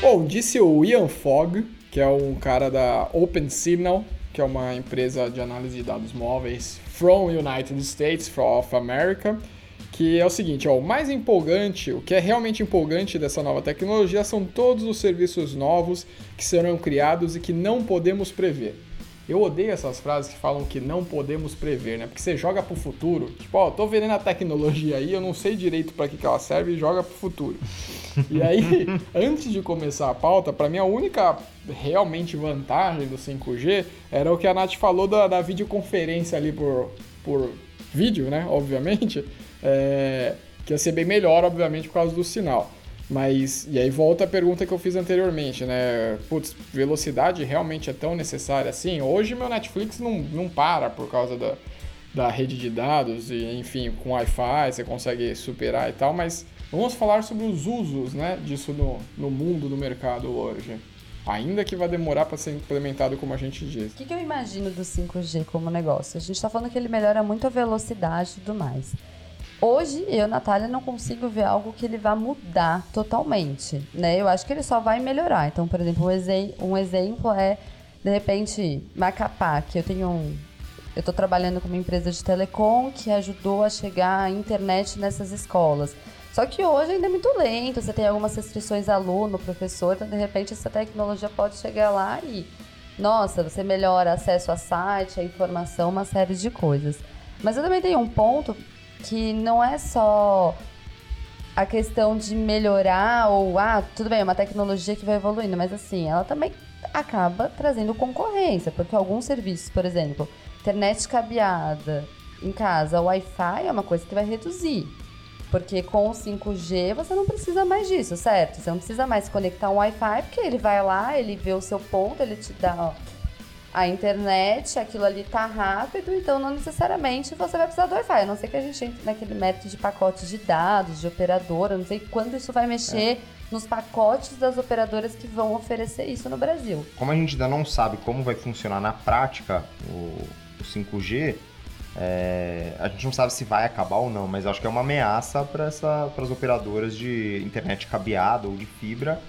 Bom, disse o Ian Fogg, que é um cara da OpenSignal, que é uma empresa de análise de dados móveis from United States of America, que é o seguinte, ó, o mais empolgante, o que é realmente empolgante dessa nova tecnologia são todos os serviços novos que serão criados e que não podemos prever. Eu odeio essas frases que falam que não podemos prever, né? Porque você joga pro futuro. Tipo, ó, tô vendendo a tecnologia aí, eu não sei direito para que, que ela serve e joga pro futuro. E aí, antes de começar a pauta, para mim a única realmente vantagem do 5G era o que a Nath falou da, da videoconferência ali por, por vídeo, né? Obviamente. É, que ia ser bem melhor, obviamente, por causa do sinal. Mas, e aí volta a pergunta que eu fiz anteriormente, né? Putz, velocidade realmente é tão necessária assim? Hoje meu Netflix não, não para por causa da, da rede de dados e, enfim, com Wi-Fi você consegue superar e tal, mas vamos falar sobre os usos, né, disso no, no mundo do mercado hoje. Ainda que vai demorar para ser implementado como a gente diz. O que, que eu imagino do 5G como negócio? A gente está falando que ele melhora muito a velocidade e tudo mais. Hoje, eu, Natália, não consigo ver algo que ele vá mudar totalmente, né? Eu acho que ele só vai melhorar. Então, por exemplo, um, exe- exemplo é, de repente, Macapá, que eu tenho um... Eu estou trabalhando com uma empresa de telecom que ajudou a chegar a internet nessas escolas. Só que hoje ainda é muito lento, você tem algumas restrições aluno, professor, então de repente essa tecnologia pode chegar lá e, nossa, você melhora acesso a site, a informação, uma série de coisas. Mas eu também tenho um ponto que não é só a questão de melhorar ou, ah, tudo bem, é uma tecnologia que vai evoluindo, mas assim, ela também acaba trazendo concorrência, porque alguns serviços, por exemplo, internet cabeada em casa, Wi-Fi é uma coisa que vai reduzir. Porque com o 5G você não precisa mais disso, certo? Você não precisa mais conectar um Wi-Fi, porque ele vai lá, ele vê o seu ponto, ele te dá ó, a internet, aquilo ali tá rápido, então não necessariamente você vai precisar do Wi-Fi. A não ser que a gente entre naquele método de pacotes de dados, de operadora, não sei quando isso vai mexer nos pacotes das operadoras que vão oferecer isso no Brasil. Como a gente ainda não sabe como vai funcionar na prática o, o 5G, é, a gente não sabe se vai acabar ou não, mas acho que é uma ameaça para as operadoras de internet cabeada ou de fibra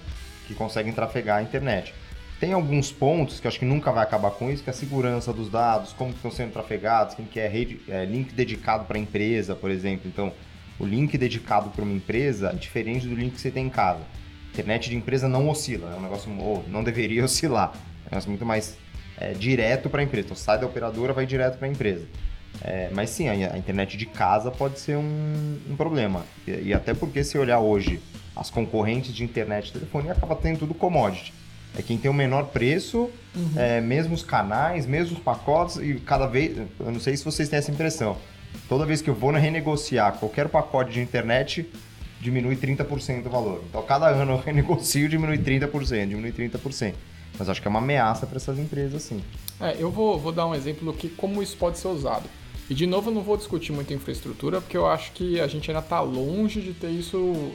que conseguem trafegar a internet. Tem alguns pontos que acho que nunca vai acabar com isso, que é a segurança dos dados, como que estão sendo trafegados, quem que é, rede, é link dedicado para empresa, por exemplo. Então, o link dedicado para uma empresa é diferente do link que você tem em casa. Internet de empresa não oscila, é um negócio, ou não deveria oscilar. É um negócio muito mais é, direto para a empresa. Então, sai da operadora, vai direto para a empresa. É, mas sim, a, a, internet de casa pode ser um, um problema. E, e, até porque se olhar hoje as concorrentes de internet e telefonia, acaba tendo tudo commodity. É quem tem o menor preço, uhum. é, mesmo os canais, mesmo os pacotes, e cada vez. Eu não sei se vocês têm essa impressão. Toda vez que eu vou renegociar qualquer pacote de internet, diminui 30% o valor. Então, cada ano eu renegocio, diminui 30%, diminui 30%. Mas acho que é uma ameaça para essas empresas, sim. É, eu vou, vou dar um exemplo que como isso pode ser usado. E de novo, eu não vou discutir muito infraestrutura, porque eu acho que a gente ainda está longe de ter isso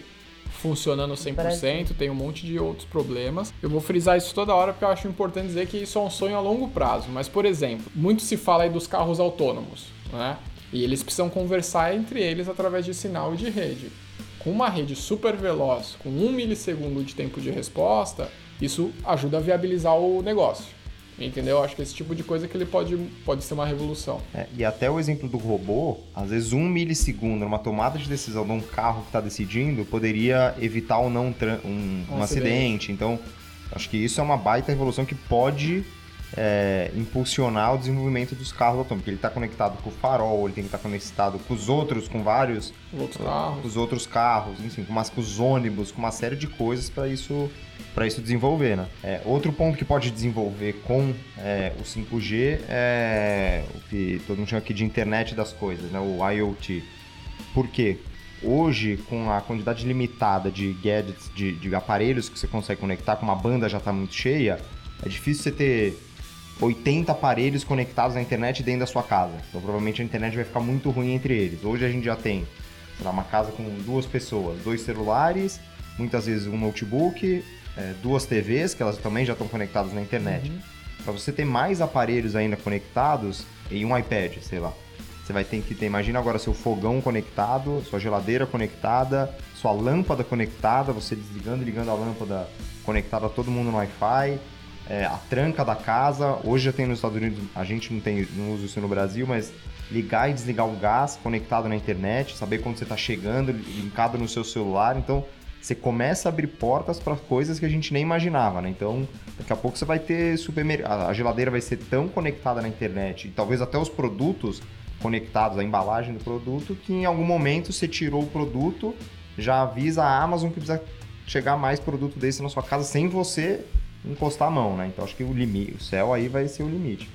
funcionando 100%, tem um monte de outros problemas. Eu vou frisar isso toda hora porque eu acho importante dizer que isso é um sonho a longo prazo. Mas, por exemplo, muito se fala aí dos carros autônomos, né? E eles precisam conversar entre eles através de sinal e de rede. Com uma rede super veloz, com um milissegundo de tempo de resposta, isso ajuda a viabilizar o negócio. Entendeu? Acho que esse tipo de coisa que ele pode, pode ser uma revolução. É, e até o exemplo do robô, às vezes um milissegundo numa tomada de decisão de um carro que está decidindo poderia evitar ou não um, um, um acidente. acidente. Então, acho que isso é uma baita revolução que pode é, impulsionar o desenvolvimento dos carros autônomos. Ele está conectado com o farol, ele tem que estar tá conectado com os outros, com vários outros carros, com os outros carros, enfim, com, umas, com os ônibus, com uma série de coisas para isso para isso desenvolver, né? É, outro ponto que pode desenvolver com é, o 5G é o que todo mundo chama aqui de internet das coisas, né? O IoT. Por quê? Hoje, com a quantidade limitada de gadgets, de, de aparelhos que você consegue conectar, com uma banda já está muito cheia, é difícil você ter 80 aparelhos conectados na internet dentro da sua casa. Então provavelmente a internet vai ficar muito ruim entre eles. Hoje a gente já tem lá, uma casa com duas pessoas, dois celulares, muitas vezes um notebook, é, duas TVs, que elas também já estão conectadas na internet. Uhum. Para você ter mais aparelhos ainda conectados e um iPad, sei lá. Você vai ter que ter, imagina agora seu fogão conectado, sua geladeira conectada, sua lâmpada conectada, você desligando e ligando a lâmpada conectada a todo mundo no Wi-Fi, é, a tranca da casa. Hoje já tem nos Estados Unidos, a gente não tem, não usa isso no Brasil, mas ligar e desligar o gás conectado na internet, saber quando você está chegando, linkado no seu celular. Então, você começa a abrir portas para coisas que a gente nem imaginava, né? Então, daqui a pouco você vai ter supermercado, a geladeira vai ser tão conectada na internet, e talvez até os produtos conectados, a embalagem do produto, que em algum momento você tirou o produto, já avisa a Amazon que precisa chegar mais produto desse na sua casa sem você encostar a mão, né? Então acho que o limite, o céu aí vai ser o limite.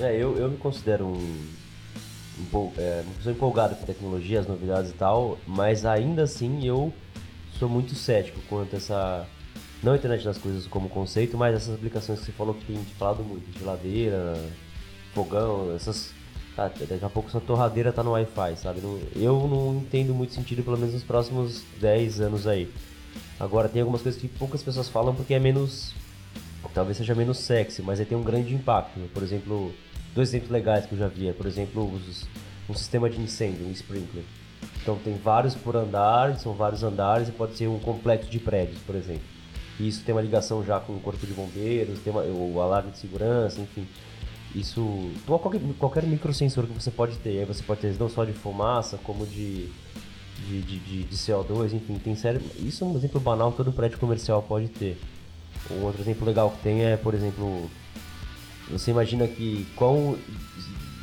É, eu, eu me considero um, um, é, uma pessoa empolgada com tecnologia, as novidades e tal, mas ainda assim eu sou muito cético quanto a essa. Não a internet das coisas como conceito, mas essas aplicações que você falou que tem falado muito, geladeira, fogão, essas. Ah, daqui a pouco sua torradeira tá no Wi-Fi, sabe? eu não entendo muito sentido, pelo menos nos próximos 10 anos aí. Agora tem algumas coisas que poucas pessoas falam porque é menos. Talvez seja menos sexy, mas aí tem um grande impacto. Por exemplo, dois exemplos legais que eu já vi, é, por exemplo, os, um sistema de incêndio, um sprinkler. Então tem vários por andar, são vários andares e pode ser um complexo de prédios, por exemplo. E isso tem uma ligação já com o corpo de bombeiros, tem uma, o alarme de segurança, enfim. Isso, qualquer, qualquer microsensor que você pode ter, aí você pode ter não só de fumaça, como de, de, de, de CO2, enfim, tem sério. Isso é um exemplo banal todo prédio comercial pode ter. Um outro exemplo legal que tem é, por exemplo, você imagina que quão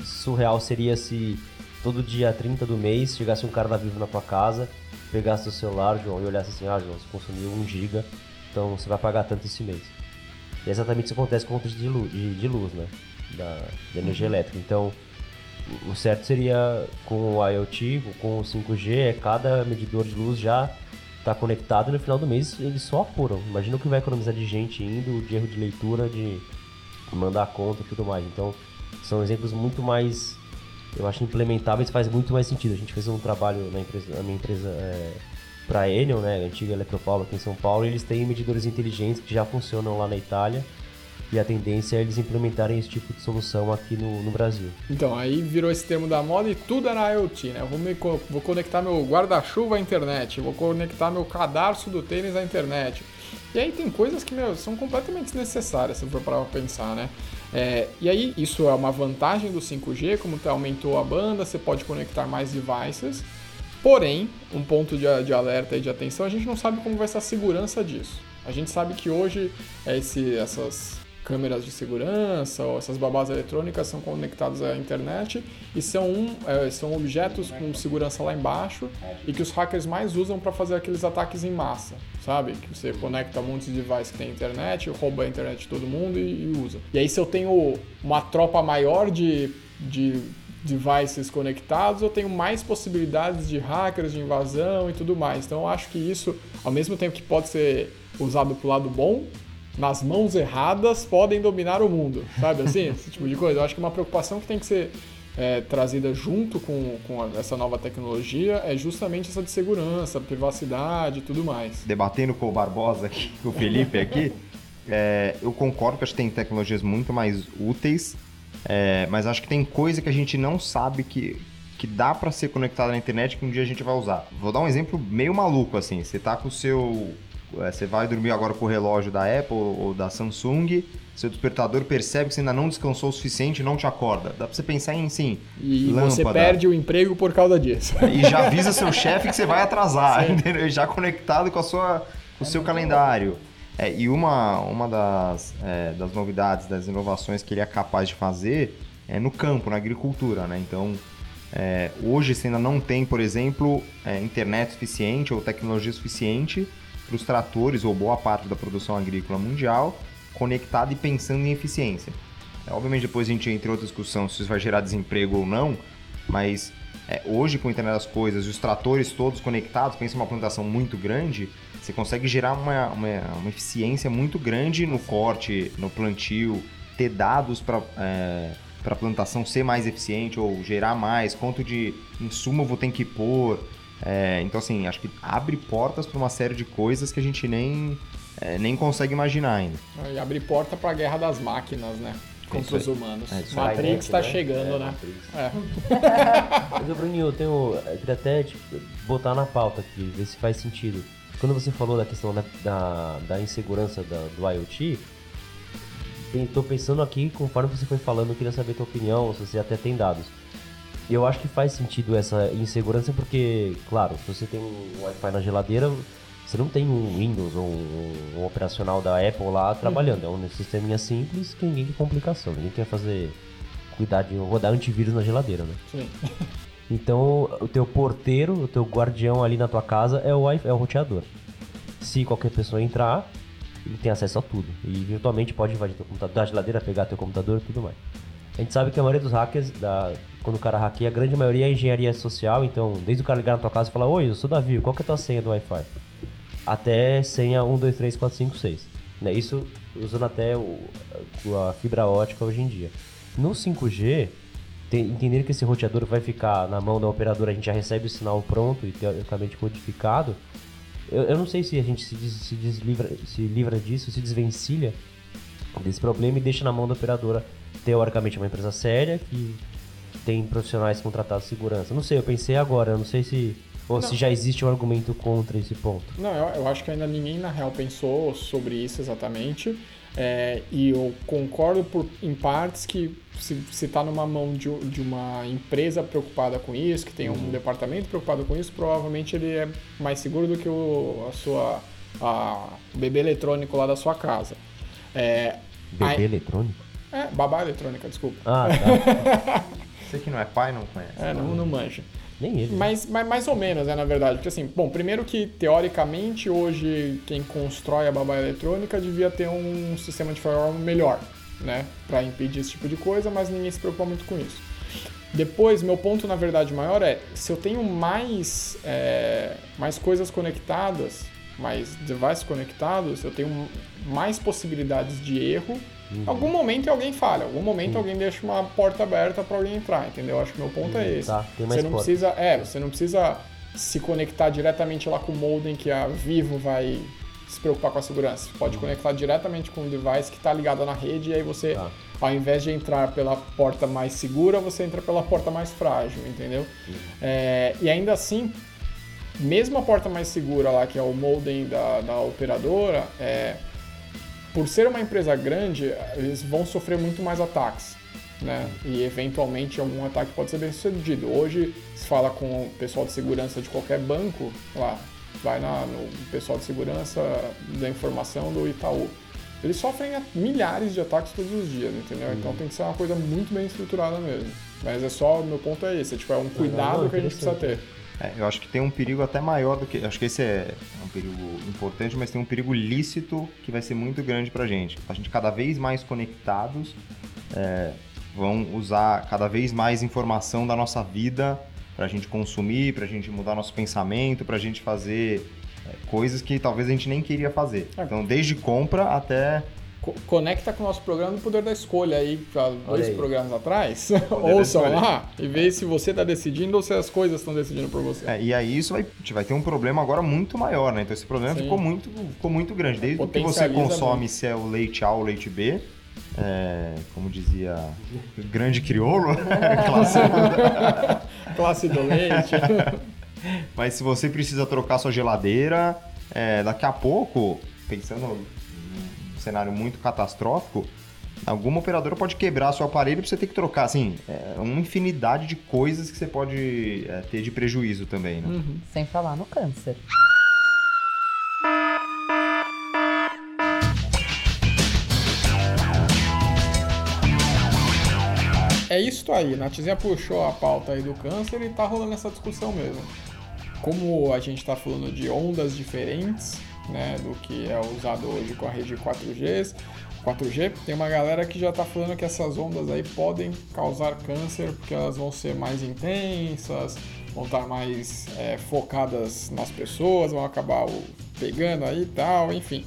surreal seria se todo dia 30 do mês chegasse um cara da Vivo na tua casa, pegasse seu celular, João, e olhasse assim, ah, João, você consumiu 1 giga, então você vai pagar tanto esse mês. E é exatamente isso que acontece com contas de luz, de, de luz né? Da, da energia elétrica. Então, o certo seria com o IoT, com o 5G, é cada medidor de luz já está conectado e no final do mês eles só apuram. Imagina o que vai economizar de gente indo, de erro de leitura, de, mandar conta e tudo mais. Então, são exemplos muito mais, eu acho, implementáveis, faz muito mais sentido. A gente fez um trabalho na, empresa, na minha empresa é, para a Enel, né, antiga Eletropaulo aqui em São Paulo, e eles têm medidores inteligentes que já funcionam lá na Itália. E a tendência é eles implementarem esse tipo de solução aqui no, no Brasil. Então, aí virou esse termo da moda e tudo era IoT, né? Eu vou, me vou conectar meu guarda-chuva à internet, vou conectar meu cadarço do tênis à internet. E aí tem coisas que, meu, são completamente desnecessárias, se for parar pensar, né? É, e aí, isso é uma vantagem do 5G, como tu aumentou a banda, você pode conectar mais devices. Porém, um ponto de, de alerta e de atenção, a gente não sabe como vai ser a segurança disso. A gente sabe que hoje é, esse, essas câmeras de segurança ou essas babás eletrônicas são conectadas à internet e são, um, é, são objetos com segurança lá embaixo e que os hackers mais usam para fazer aqueles ataques em massa, sabe? Que você conecta um monte de que tem internet, rouba a internet de todo mundo e, e usa. E aí se eu tenho uma tropa maior de, de devices conectados, eu tenho mais possibilidades de hackers, de invasão e tudo mais. Então eu acho que isso, ao mesmo tempo que pode ser usado pro lado bom, nas mãos erradas podem dominar o mundo, sabe assim? Esse tipo de coisa. Eu acho que uma preocupação que tem que ser é, trazida junto com, com essa nova tecnologia é justamente essa de segurança, privacidade e tudo mais. debatendo com o Barbosa aqui, com o Felipe aqui, é, eu concordo que acho que tem tecnologias muito mais úteis, é, mas acho que tem coisa que a gente não sabe que, que dá para ser conectada na internet que um dia a gente vai usar. Vou dar um exemplo meio maluco assim. Você tá com o seu, você vai dormir agora com o relógio da Apple ou da Samsung, seu despertador percebe que você ainda não descansou o suficiente e não te acorda. Dá pra você pensar em sim, E você lâmpada. perde o emprego por causa disso. E já avisa seu chefe que você vai atrasar, entendeu? Já conectado com, a sua, com o seu calendário. É, e uma, uma das, é, das novidades, das inovações que ele é capaz de fazer é no campo, na agricultura, né? Então, é, hoje você ainda não tem, por exemplo, é, internet suficiente ou tecnologia suficiente para os tratores ou boa parte da produção agrícola mundial conectada e pensando em eficiência. É, obviamente depois a gente entra em outra discussão se isso vai gerar desemprego ou não, mas é, hoje com a internet das coisas e os tratores todos conectados, pensa em uma plantação muito grande, você consegue gerar uma, uma, uma eficiência muito grande no corte, no plantio, ter dados para para a plantação ser mais eficiente ou gerar mais, quanto de insumo eu vou ter que pôr. É, então, assim, acho que abre portas para uma série de coisas que a gente nem, é, nem consegue imaginar ainda. E abre porta pra guerra das máquinas, né? Contra os humanos. É Matrix Skynet, tá né? chegando, É, né? É. Mas, Bruninho, eu tenho. Eu queria até tipo, botar na pauta aqui, ver se faz sentido. Quando você falou da questão da, da, da insegurança da- do IoT, tô pensando aqui, conforme você foi falando, eu queria saber a tua opinião, se você até tem dados. E eu acho que faz sentido essa insegurança porque, claro, se você tem um Wi-Fi na geladeira, você não tem um Windows ou um, um operacional da Apple lá trabalhando. É um sisteminha simples que ninguém quer complicação. Ninguém quer fazer, cuidar de rodar antivírus na geladeira, né? Sim. Então, o teu porteiro, o teu guardião ali na tua casa é o, wi- é o roteador. Se qualquer pessoa entrar, ele tem acesso a tudo. E virtualmente pode invadir teu computador, da geladeira, pegar teu computador e tudo mais. A gente sabe que a maioria dos hackers, da- quando o cara hackeia, a grande maioria é engenharia social. Então, desde o cara ligar na tua casa e falar: Oi, eu sou Davi, qual que é a tua senha do Wi-Fi? Até senha 1, 2, 3, 4, 5, 6. Né? Isso usando até o- a fibra ótica hoje em dia. No 5G, te- entender que esse roteador vai ficar na mão da operadora, a gente já recebe o sinal pronto e teoricamente codificado. Eu, eu não sei se a gente se, des- se deslivra, se livra disso, se desvencilha desse problema e deixa na mão da operadora, teoricamente, uma empresa séria que tem profissionais contratados de segurança. Não sei, eu pensei agora, eu não sei se, ou se já existe um argumento contra esse ponto. Não, eu, eu acho que ainda ninguém na real pensou sobre isso exatamente. É, e eu concordo por, em partes que se, se tá numa mão de, de uma empresa preocupada com isso, que tem um departamento preocupado com isso, provavelmente ele é mais seguro do que o, a sua a, o bebê eletrônico lá da sua casa. É, Bebê aí- eletrônico? É, babá eletrônica, desculpa. Ah, tá. Você que não é pai, não conhece. É, não, não manja. Nem ele. né? Mas, mas mais ou menos, né, na verdade. Porque assim, bom, primeiro que teoricamente hoje quem constrói a babá eletrônica devia ter um sistema de firewall melhor, né? Pra impedir esse tipo de coisa, mas ninguém se preocupa muito com isso. Depois, meu ponto na verdade maior é, se eu tenho mais, é, mais coisas conectadas, mais devices conectados, eu tenho mais possibilidades de erro Algum momento alguém falha, algum momento alguém deixa uma porta aberta para alguém entrar, entendeu? Acho que meu ponto é esse. Tá, tem mais você não porta. precisa, é, você não precisa se conectar diretamente lá com o modem que a Vivo vai se preocupar com a segurança. Você pode conectar diretamente com o device que está ligado na rede e aí você, Tá. ao invés de entrar pela porta mais segura, você entra pela porta mais frágil, entendeu? É, e ainda assim, mesmo a porta mais segura lá, que é o modem da, da operadora, é, por ser uma empresa grande, eles vão sofrer muito mais ataques. Né? E eventualmente algum ataque pode ser bem sucedido. Hoje, se fala com o pessoal de segurança de qualquer banco, lá, vai na, no pessoal de segurança da informação do Itaú. Eles sofrem milhares de ataques todos os dias, entendeu? Então tem que ser uma coisa muito bem estruturada mesmo. Mas é só, meu ponto é esse, é, tipo, é um cuidado que a gente precisa ter. É, eu acho que tem um perigo até maior do que. Acho que esse é um perigo importante, mas tem um perigo lícito que vai ser muito grande pra gente. A gente cada vez mais conectados é, vão usar cada vez mais informação da nossa vida pra gente consumir, pra gente mudar nosso pensamento, pra gente fazer é, coisas que talvez a gente nem queria fazer. É. Então, desde compra até. Co- Conecta com o nosso programa do Poder da Escolha aí, dois aí. programas atrás. Ouçam lá e vê se você tá decidindo ou se as coisas estão decidindo por você. É, e aí isso vai, vai ter um problema agora muito maior, né? Então esse problema Sim. ficou muito, ficou muito grande. Desde o que você consome, se é o leite A ou leite B, é, como dizia o grande crioulo, classe Classe do leite. Mas se você precisa trocar sua geladeira, é, daqui a pouco, pensando cenário muito catastrófico, alguma operadora pode quebrar seu aparelho pra você ter que trocar. Assim, é uma infinidade de coisas que você pode é, ter de prejuízo também, né? Sem falar no câncer. É isso aí, Natizinha puxou a pauta aí do câncer e tá rolando essa discussão mesmo. Como a gente tá falando de ondas diferentes, né, do que é usado hoje com a rede 4G, 4G, tem uma galera que já tá falando que essas ondas aí podem causar câncer porque elas vão ser mais intensas, vão estar mais é, focadas nas pessoas, vão acabar pegando aí e tal, enfim.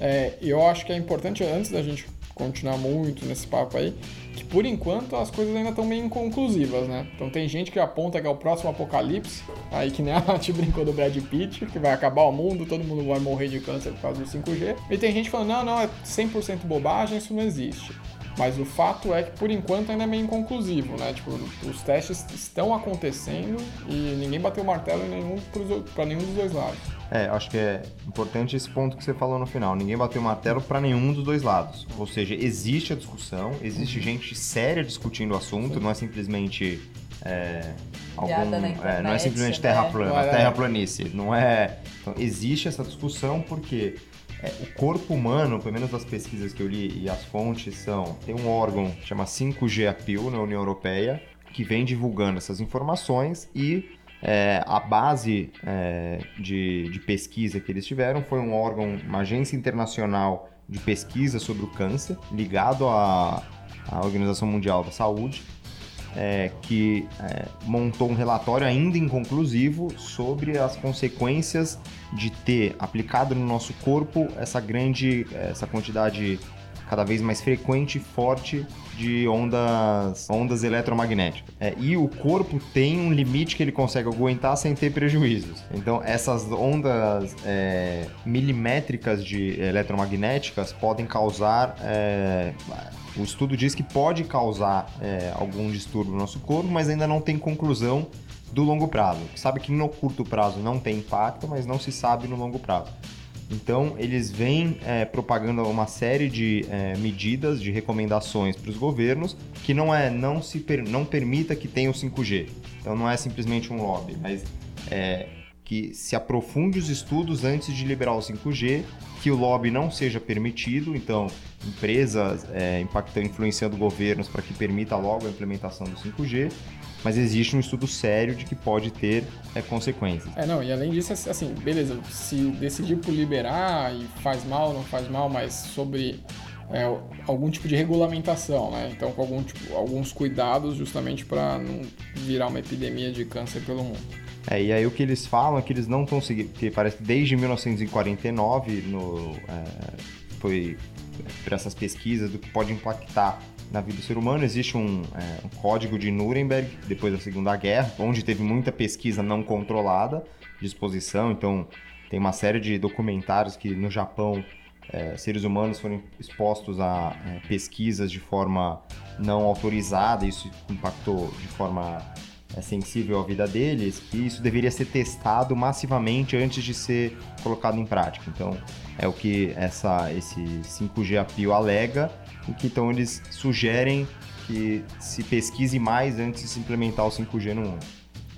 É, eu acho que é importante, antes da gente continuar muito nesse papo aí, que por enquanto as coisas ainda estão meio inconclusivas, né? Então tem gente que aponta que é o próximo apocalipse, aí que nem a Nath brincou do Brad Pitt, que vai acabar o mundo, todo mundo vai morrer de câncer por causa do 5G. E tem gente falando, não, não, é 100% bobagem, isso não existe. Mas o fato é que por enquanto ainda é meio inconclusivo, né? Tipo, os testes estão acontecendo e ninguém bateu o martelo em nenhum, para nenhum dos dois lados. É, acho que é importante esse ponto que você falou no final. Ninguém bateu o martelo para nenhum dos dois lados. Ou seja, existe a discussão, existe gente séria discutindo o assunto, não é simplesmente. É, algum, na é, não é internet, simplesmente né? terra plana, Não é- terraplanice. Não é. Então, existe essa discussão porque é, o corpo humano, pelo menos das pesquisas que eu li e as fontes são, tem um órgão que chama 5G Appeal na União Europeia que vem divulgando essas informações e é, a base é, de, de pesquisa que eles tiveram foi um órgão, uma agência internacional de pesquisa sobre o câncer, ligado à, à Organização Mundial da Saúde, é, que é, montou um relatório ainda inconclusivo sobre as consequências de ter aplicado no nosso corpo essa grande, essa quantidade cada vez mais frequente e forte de ondas, ondas eletromagnéticas. É, e o corpo tem um limite que ele consegue aguentar sem ter prejuízos. Então, essas ondas é, milimétricas de eletromagnéticas podem causar. é, o estudo diz que pode causar é, algum distúrbio no nosso corpo, mas ainda não tem conclusão do longo prazo. Sabe que no curto prazo não tem impacto, mas não se sabe no longo prazo. Então, eles vêm é, propagando uma série de é, medidas, de recomendações para os governos, que não é não se per- não permita que tenha o 5G. Então, não é simplesmente um lobby, mas é, que se aprofunde os estudos antes de liberar o 5G, que o lobby não seja permitido, então empresas é, impactando, influenciando governos para que permita logo a implementação do 5G, mas existe um estudo sério de que pode ter é, consequências. É, não, e além disso, assim, beleza, se decidir por liberar e faz mal, não faz mal, mas sobre é, algum tipo de regulamentação, né? Então, com algum tipo, alguns cuidados justamente para não virar uma epidemia de câncer pelo mundo. É, e aí o que eles falam é que eles não estão seguindo, porque parece que desde 1949 no, é, foi para essas pesquisas do que pode impactar na vida do ser humano. Existe um, é, um código de Nuremberg, depois da Segunda Guerra, onde teve muita pesquisa não controlada de exposição. Então, tem uma série de documentários que no Japão é, seres humanos foram expostos a é, pesquisas de forma não autorizada, isso impactou de forma é, sensível à vida deles, e isso deveria ser testado massivamente antes de ser colocado em prática. Então, é o que essa, esse 5G Apio alega, que então eles sugerem que se pesquise mais antes de se implementar o 5G no mundo.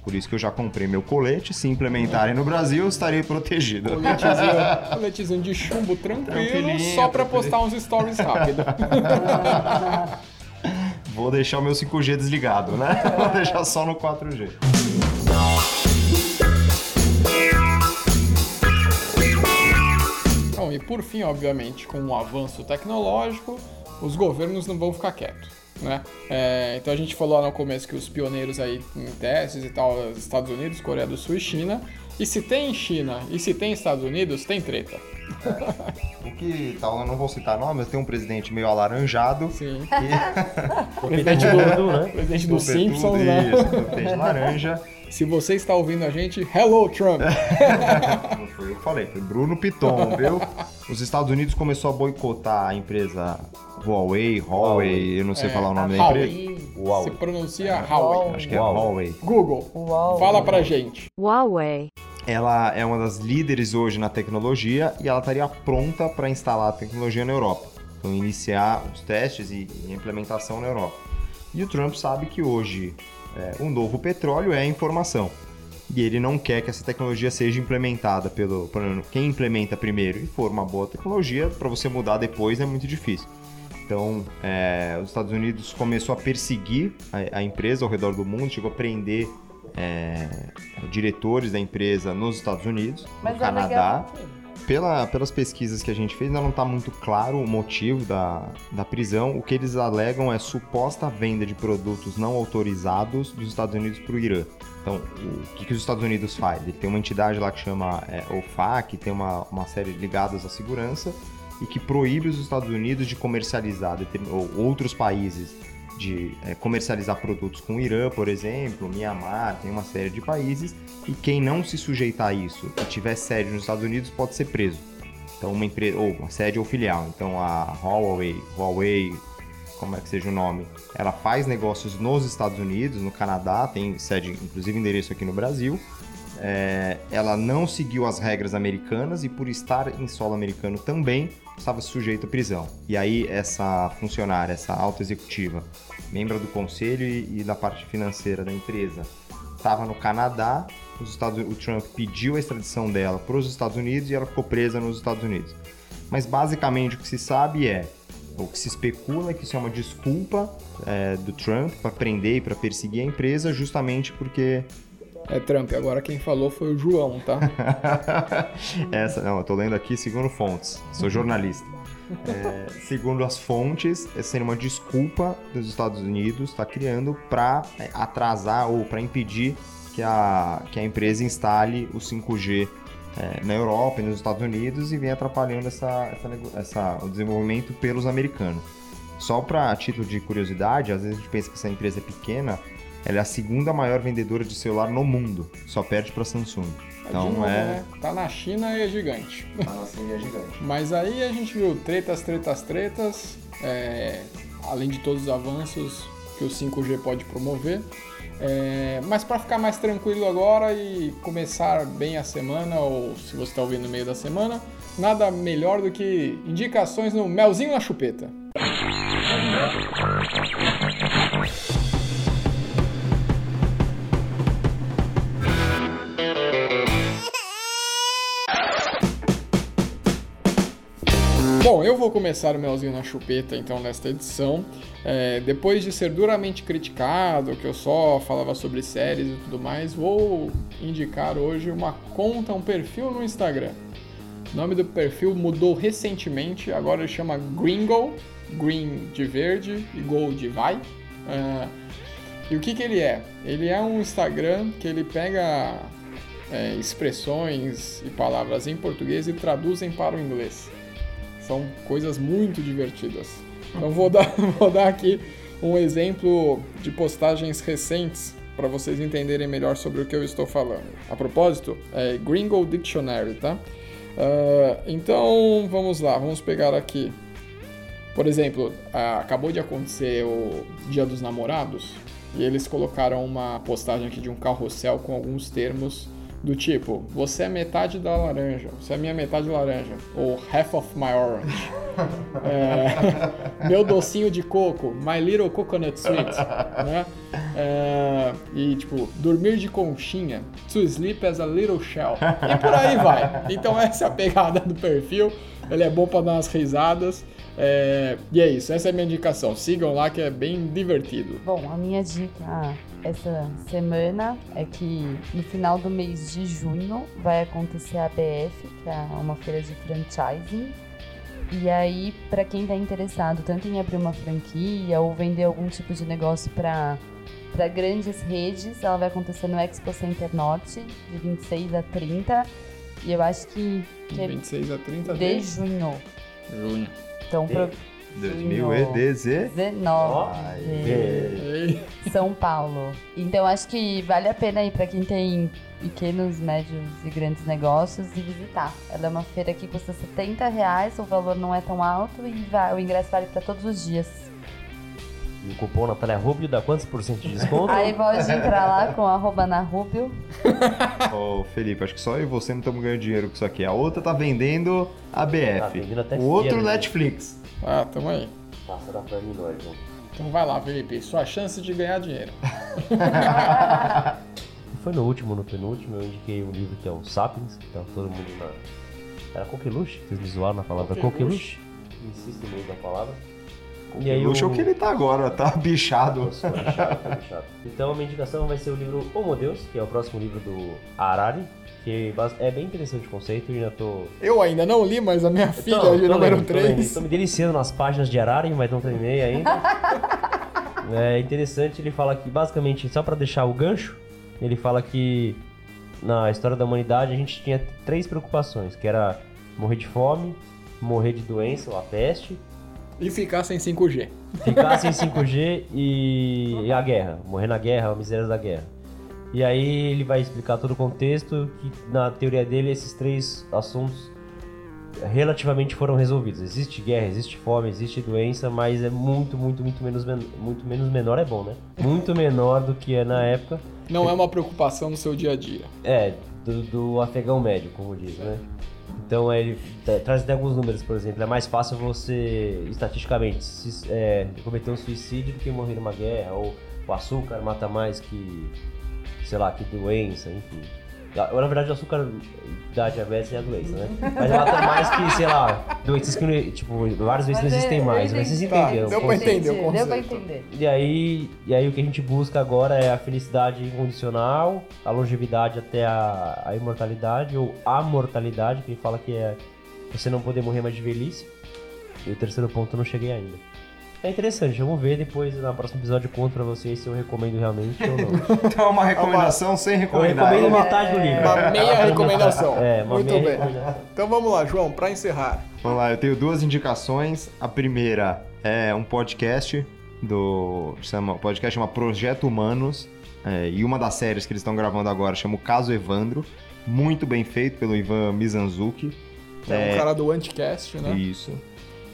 Por isso que eu já comprei meu colete. Se implementarem no Brasil, eu estarei protegido. Coletezinho, coletezinho de chumbo tranquilo, só pra tranquilinho. postar uns stories rápido. Vou deixar o meu 5G desligado, né? Vou deixar só no 4G. Bom, e por fim, obviamente, com o avanço tecnológico, os governos não vão ficar quietos, né? É, então a gente falou lá no começo que os pioneiros aí em testes e tal, os Estados Unidos, Coreia do Sul e China. E se tem China e se tem Estados Unidos, tem treta. O que tal, eu não vou citar nome, mas tem um presidente meio alaranjado. Sim. Que... Presidente do, né? presidente do Simpsons, né? Isso, presidente laranja. Se você está ouvindo a gente, hello Trump! Não foi eu que falei, foi Bruno Piton, viu? Os Estados Unidos começou a boicotar a empresa Huawei, Huawei, eu não sei É, falar o nome da Huawei. empresa. Uau. Se pronuncia Huawei. Acho que é. Huawei. Google, Uau. fala pra gente. Huawei. Ela é uma das líderes hoje na tecnologia e ela estaria pronta para instalar a tecnologia na Europa. Então, iniciar os testes e, e a implementação na Europa. E o Trump sabe que hoje é, o novo petróleo é a informação. E ele não quer que essa tecnologia seja implementada pelo. quem implementa primeiro e for uma boa tecnologia, para você mudar depois é muito difícil. Então, é, os Estados Unidos começou a perseguir a, a empresa ao redor do mundo, chegou a prender é, diretores da empresa nos Estados Unidos, Mas no é Canadá. legal. Pela, pelas pesquisas que a gente fez, ainda não está muito claro o motivo da, da prisão. O que eles alegam é suposta venda de produtos não autorizados dos Estados Unidos para o Irã. Então, o que, que os Estados Unidos faz? Ele tem uma entidade lá que chama é, OFAC, tem uma, uma série ligadas à segurança e que proíbe os Estados Unidos de comercializar, outros países, de é, comercializar produtos com o Irã, por exemplo, Mianmar, tem uma série de países, e quem não se sujeitar a isso e tiver sede nos Estados Unidos pode ser preso. Então, uma empresa, ou uma sede ou filial. Então, a Huawei, Huawei, como é que seja o nome, ela faz negócios nos Estados Unidos, no Canadá, tem sede, inclusive endereço aqui no Brasil. É, ela não seguiu as regras americanas e por estar em solo americano também estava sujeita à prisão. E aí essa funcionária, essa alta executiva, membro do conselho e, e da parte financeira da empresa, estava no Canadá. Os Estados, o Trump pediu a extradição dela para os Estados Unidos e ela ficou presa nos Estados Unidos. Mas basicamente o que se sabe é, o que se especula é que isso é uma desculpa é, do Trump para prender e para perseguir a empresa, justamente porque É Trump, agora quem falou foi o João, tá? Essa, não, eu tô lendo aqui segundo fontes. Sou jornalista. É, segundo as fontes, é sendo uma desculpa dos Estados Unidos está criando para atrasar ou para impedir que a, que a empresa instale o 5G é, na Europa e nos Estados Unidos e vem atrapalhando essa, essa, essa- o desenvolvimento pelos americanos. Só para título de curiosidade, às vezes a gente pensa que essa empresa é pequena, ela é a segunda maior vendedora de celular no mundo, só perde para Samsung. De Então novo, é. né? Tá na China e é gigante. é gigante. Mas aí a gente viu tretas, tretas, tretas, é, além de todos os avanços que o 5G pode promover. É, mas para ficar mais tranquilo agora e começar bem a semana, ou se você está ouvindo no meio da semana, nada melhor do que indicações no Melzinho na Chupeta. Eu vou começar o Melzinho na Chupeta então nesta edição. É, depois de ser duramente criticado, que eu só falava sobre séries e tudo mais, vou indicar hoje uma conta, um perfil no Instagram. O nome do perfil mudou recentemente, agora chama Gringo, Green de verde e Go de vai. É, e o que, que ele é? Ele é um Instagram que ele pega é, expressões e palavras em português e traduzem para o inglês. São coisas muito divertidas. Então vou dar, vou dar aqui um exemplo de postagens recentes para vocês entenderem melhor sobre o que eu estou falando. A propósito, é Gringo Dictionary, tá? Ah, então vamos lá, vamos pegar aqui. Por exemplo, ah, acabou de acontecer o Dia dos Namorados e eles colocaram uma postagem aqui de um carrossel com alguns termos do tipo: você é metade da laranja, você é minha metade laranja, ou half of my orange. É, meu docinho de coco, my little coconut sweet, né? É, e tipo, dormir de conchinha, to sleep as a little shell. E por aí vai. Então essa é a pegada do perfil. Ele é bom para dar umas risadas. É, e é isso, essa é a minha indicação. Sigam lá que é bem divertido. Bom, a minha dica essa semana é que no final do mês de junho vai acontecer a ABF, que é uma feira de franchising. E aí, para quem está interessado tanto em abrir uma franquia ou vender algum tipo de negócio para para grandes redes, ela vai acontecer no Expo Center Norte, de 26 a 30. E eu acho que, que é 26 a 30 de junho. junho. Então, pro... 2019. 19. Ei. São Paulo. Então acho que vale a pena ir para quem tem pequenos, médios e grandes negócios e visitar. Ela é uma feira que custa 70 reais, o valor não é tão alto e vai- o ingresso vale para todos os dias. E o cupom Natália Rubio dá quantos por cento de desconto? Aí pode entrar lá com arroba na Rubio. Ô, Felipe, acho que só eu e você não estamos ganhando dinheiro com isso aqui. A outra tá vendendo a BF. Tá vendendo até o outro feira, né? Ah, tamo aí. Passa da nós, João. Então vai lá, Felipe. Sua chance de ganhar dinheiro. Foi no último, no penúltimo, eu indiquei um livro que é o Sapiens, que tá todo mundo na. Era coqueluche? Vocês me zoaram na palavra coqueluche? Insisto no meio da palavra. E aí é o que ele tá agora, tá bichado. Nossa, foi chato. Então a minha indicação vai ser o livro Homo Deus, que é o próximo livro do Harari, que é bem interessante o conceito, eu ainda tô... Eu ainda não li, mas a minha filha, Tô- de tô número lendo, tô lendo. 3. Tô me deliciando nas páginas de Harari, mas não terminei ainda. é interessante, ele fala que basicamente, só pra deixar o gancho, ele fala que na história da humanidade a gente tinha três preocupações, que era morrer de fome, morrer de doença, ou a peste, E ficar sem 5G. ficar sem 5G e, e a guerra, morrer na guerra, a miséria da guerra. E aí ele vai explicar todo o contexto que na teoria dele esses três assuntos relativamente foram resolvidos. Existe guerra, existe fome, existe doença, mas é muito, muito, muito menos, men- muito menos menor é bom, né? Muito menor do que é na época. Não é uma preocupação no seu dia a dia. É, do, do afegão médio, como diz, né? Então ele tra- traz até alguns números, por exemplo. É mais fácil você, estatisticamente, se- é, cometer um suicídio do que morrer numa guerra, ou o açúcar mata mais que, sei lá, que doença, enfim. Na verdade, o açúcar dá diabetes e a doença, né? Mas mata mais que, sei lá, doenças que, tipo, várias doenças não Mas existem mais, mas entendi. vocês Tá, entenderam. deu o pra entender o Deu pra entender. E aí, e aí o que a gente busca agora é a felicidade incondicional, a longevidade até a, a imortalidade, ou a mortalidade, que ele fala que é você não poder morrer mais de velhice. E o terceiro ponto eu não cheguei ainda. É interessante, vamos ver depois no próximo episódio eu conto pra vocês se eu recomendo realmente ou não. Então é uma recomendação sem Eu recomendar. recomendo metade do livro. Uma meia recomendação. É, uma Muito meia bem. recomendação. Então vamos lá, João, pra encerrar. Vamos lá, eu tenho duas indicações. A primeira é um podcast do. Chama, o podcast chama Projeto Humanos. é, e uma das séries que eles estão gravando agora chama O Caso Evandro. Muito bem feito pelo Ivan Mizanzuki. Que é, um cara do Anticast, né? Isso.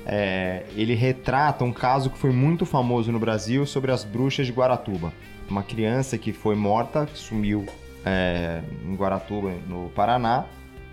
É, ele retrata um caso que foi muito famoso no Brasil sobre as bruxas de Guaratuba. Uma criança que foi morta, que sumiu é, em Guaratuba, no Paraná.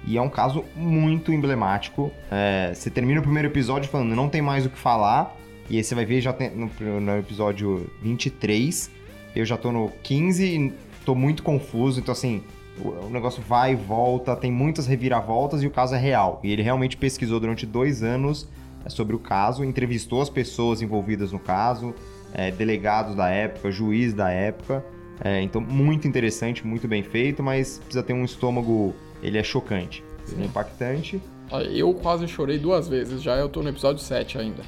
E é um caso muito emblemático. É, você termina o primeiro episódio falando, não tem mais o que falar. E aí você vai ver já tem- no, no episódio 23. Eu já tô no 15 e tô muito confuso. Então, assim, o, negócio vai e volta, tem muitas reviravoltas e o caso é real. E ele realmente pesquisou durante dois anos sobre o caso, entrevistou as pessoas envolvidas no caso, é, delegados da época, juiz da época. É, então, muito interessante, muito bem feito, mas precisa ter um estômago. Ele é chocante, ele é impactante. Eu quase chorei duas vezes, já eu tô no episódio 7 ainda.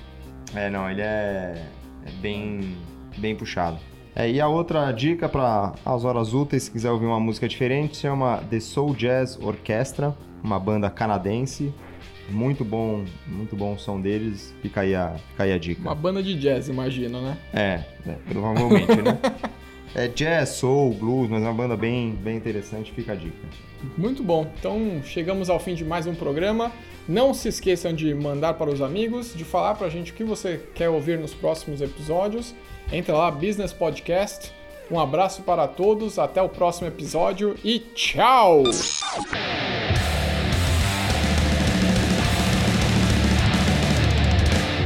É, não, ele é, é bem, bem puxado. É, e a outra dica para as horas úteis, se quiser ouvir uma música diferente, chama The Soul Jazz Orchestra, uma banda canadense. Muito bom, muito bom o som deles. Fica aí a, fica aí a dica. Uma banda de jazz, imagino, né? É, né, provavelmente, né? É jazz, soul, blues, mas é uma banda bem, bem interessante, fica a dica. Muito bom. Então chegamos ao fim de mais um programa. Não se esqueçam de mandar para os amigos, de falar para a gente o que você quer ouvir nos próximos episódios. Entra lá, Business Podcast. Um abraço para todos, até o próximo episódio e tchau!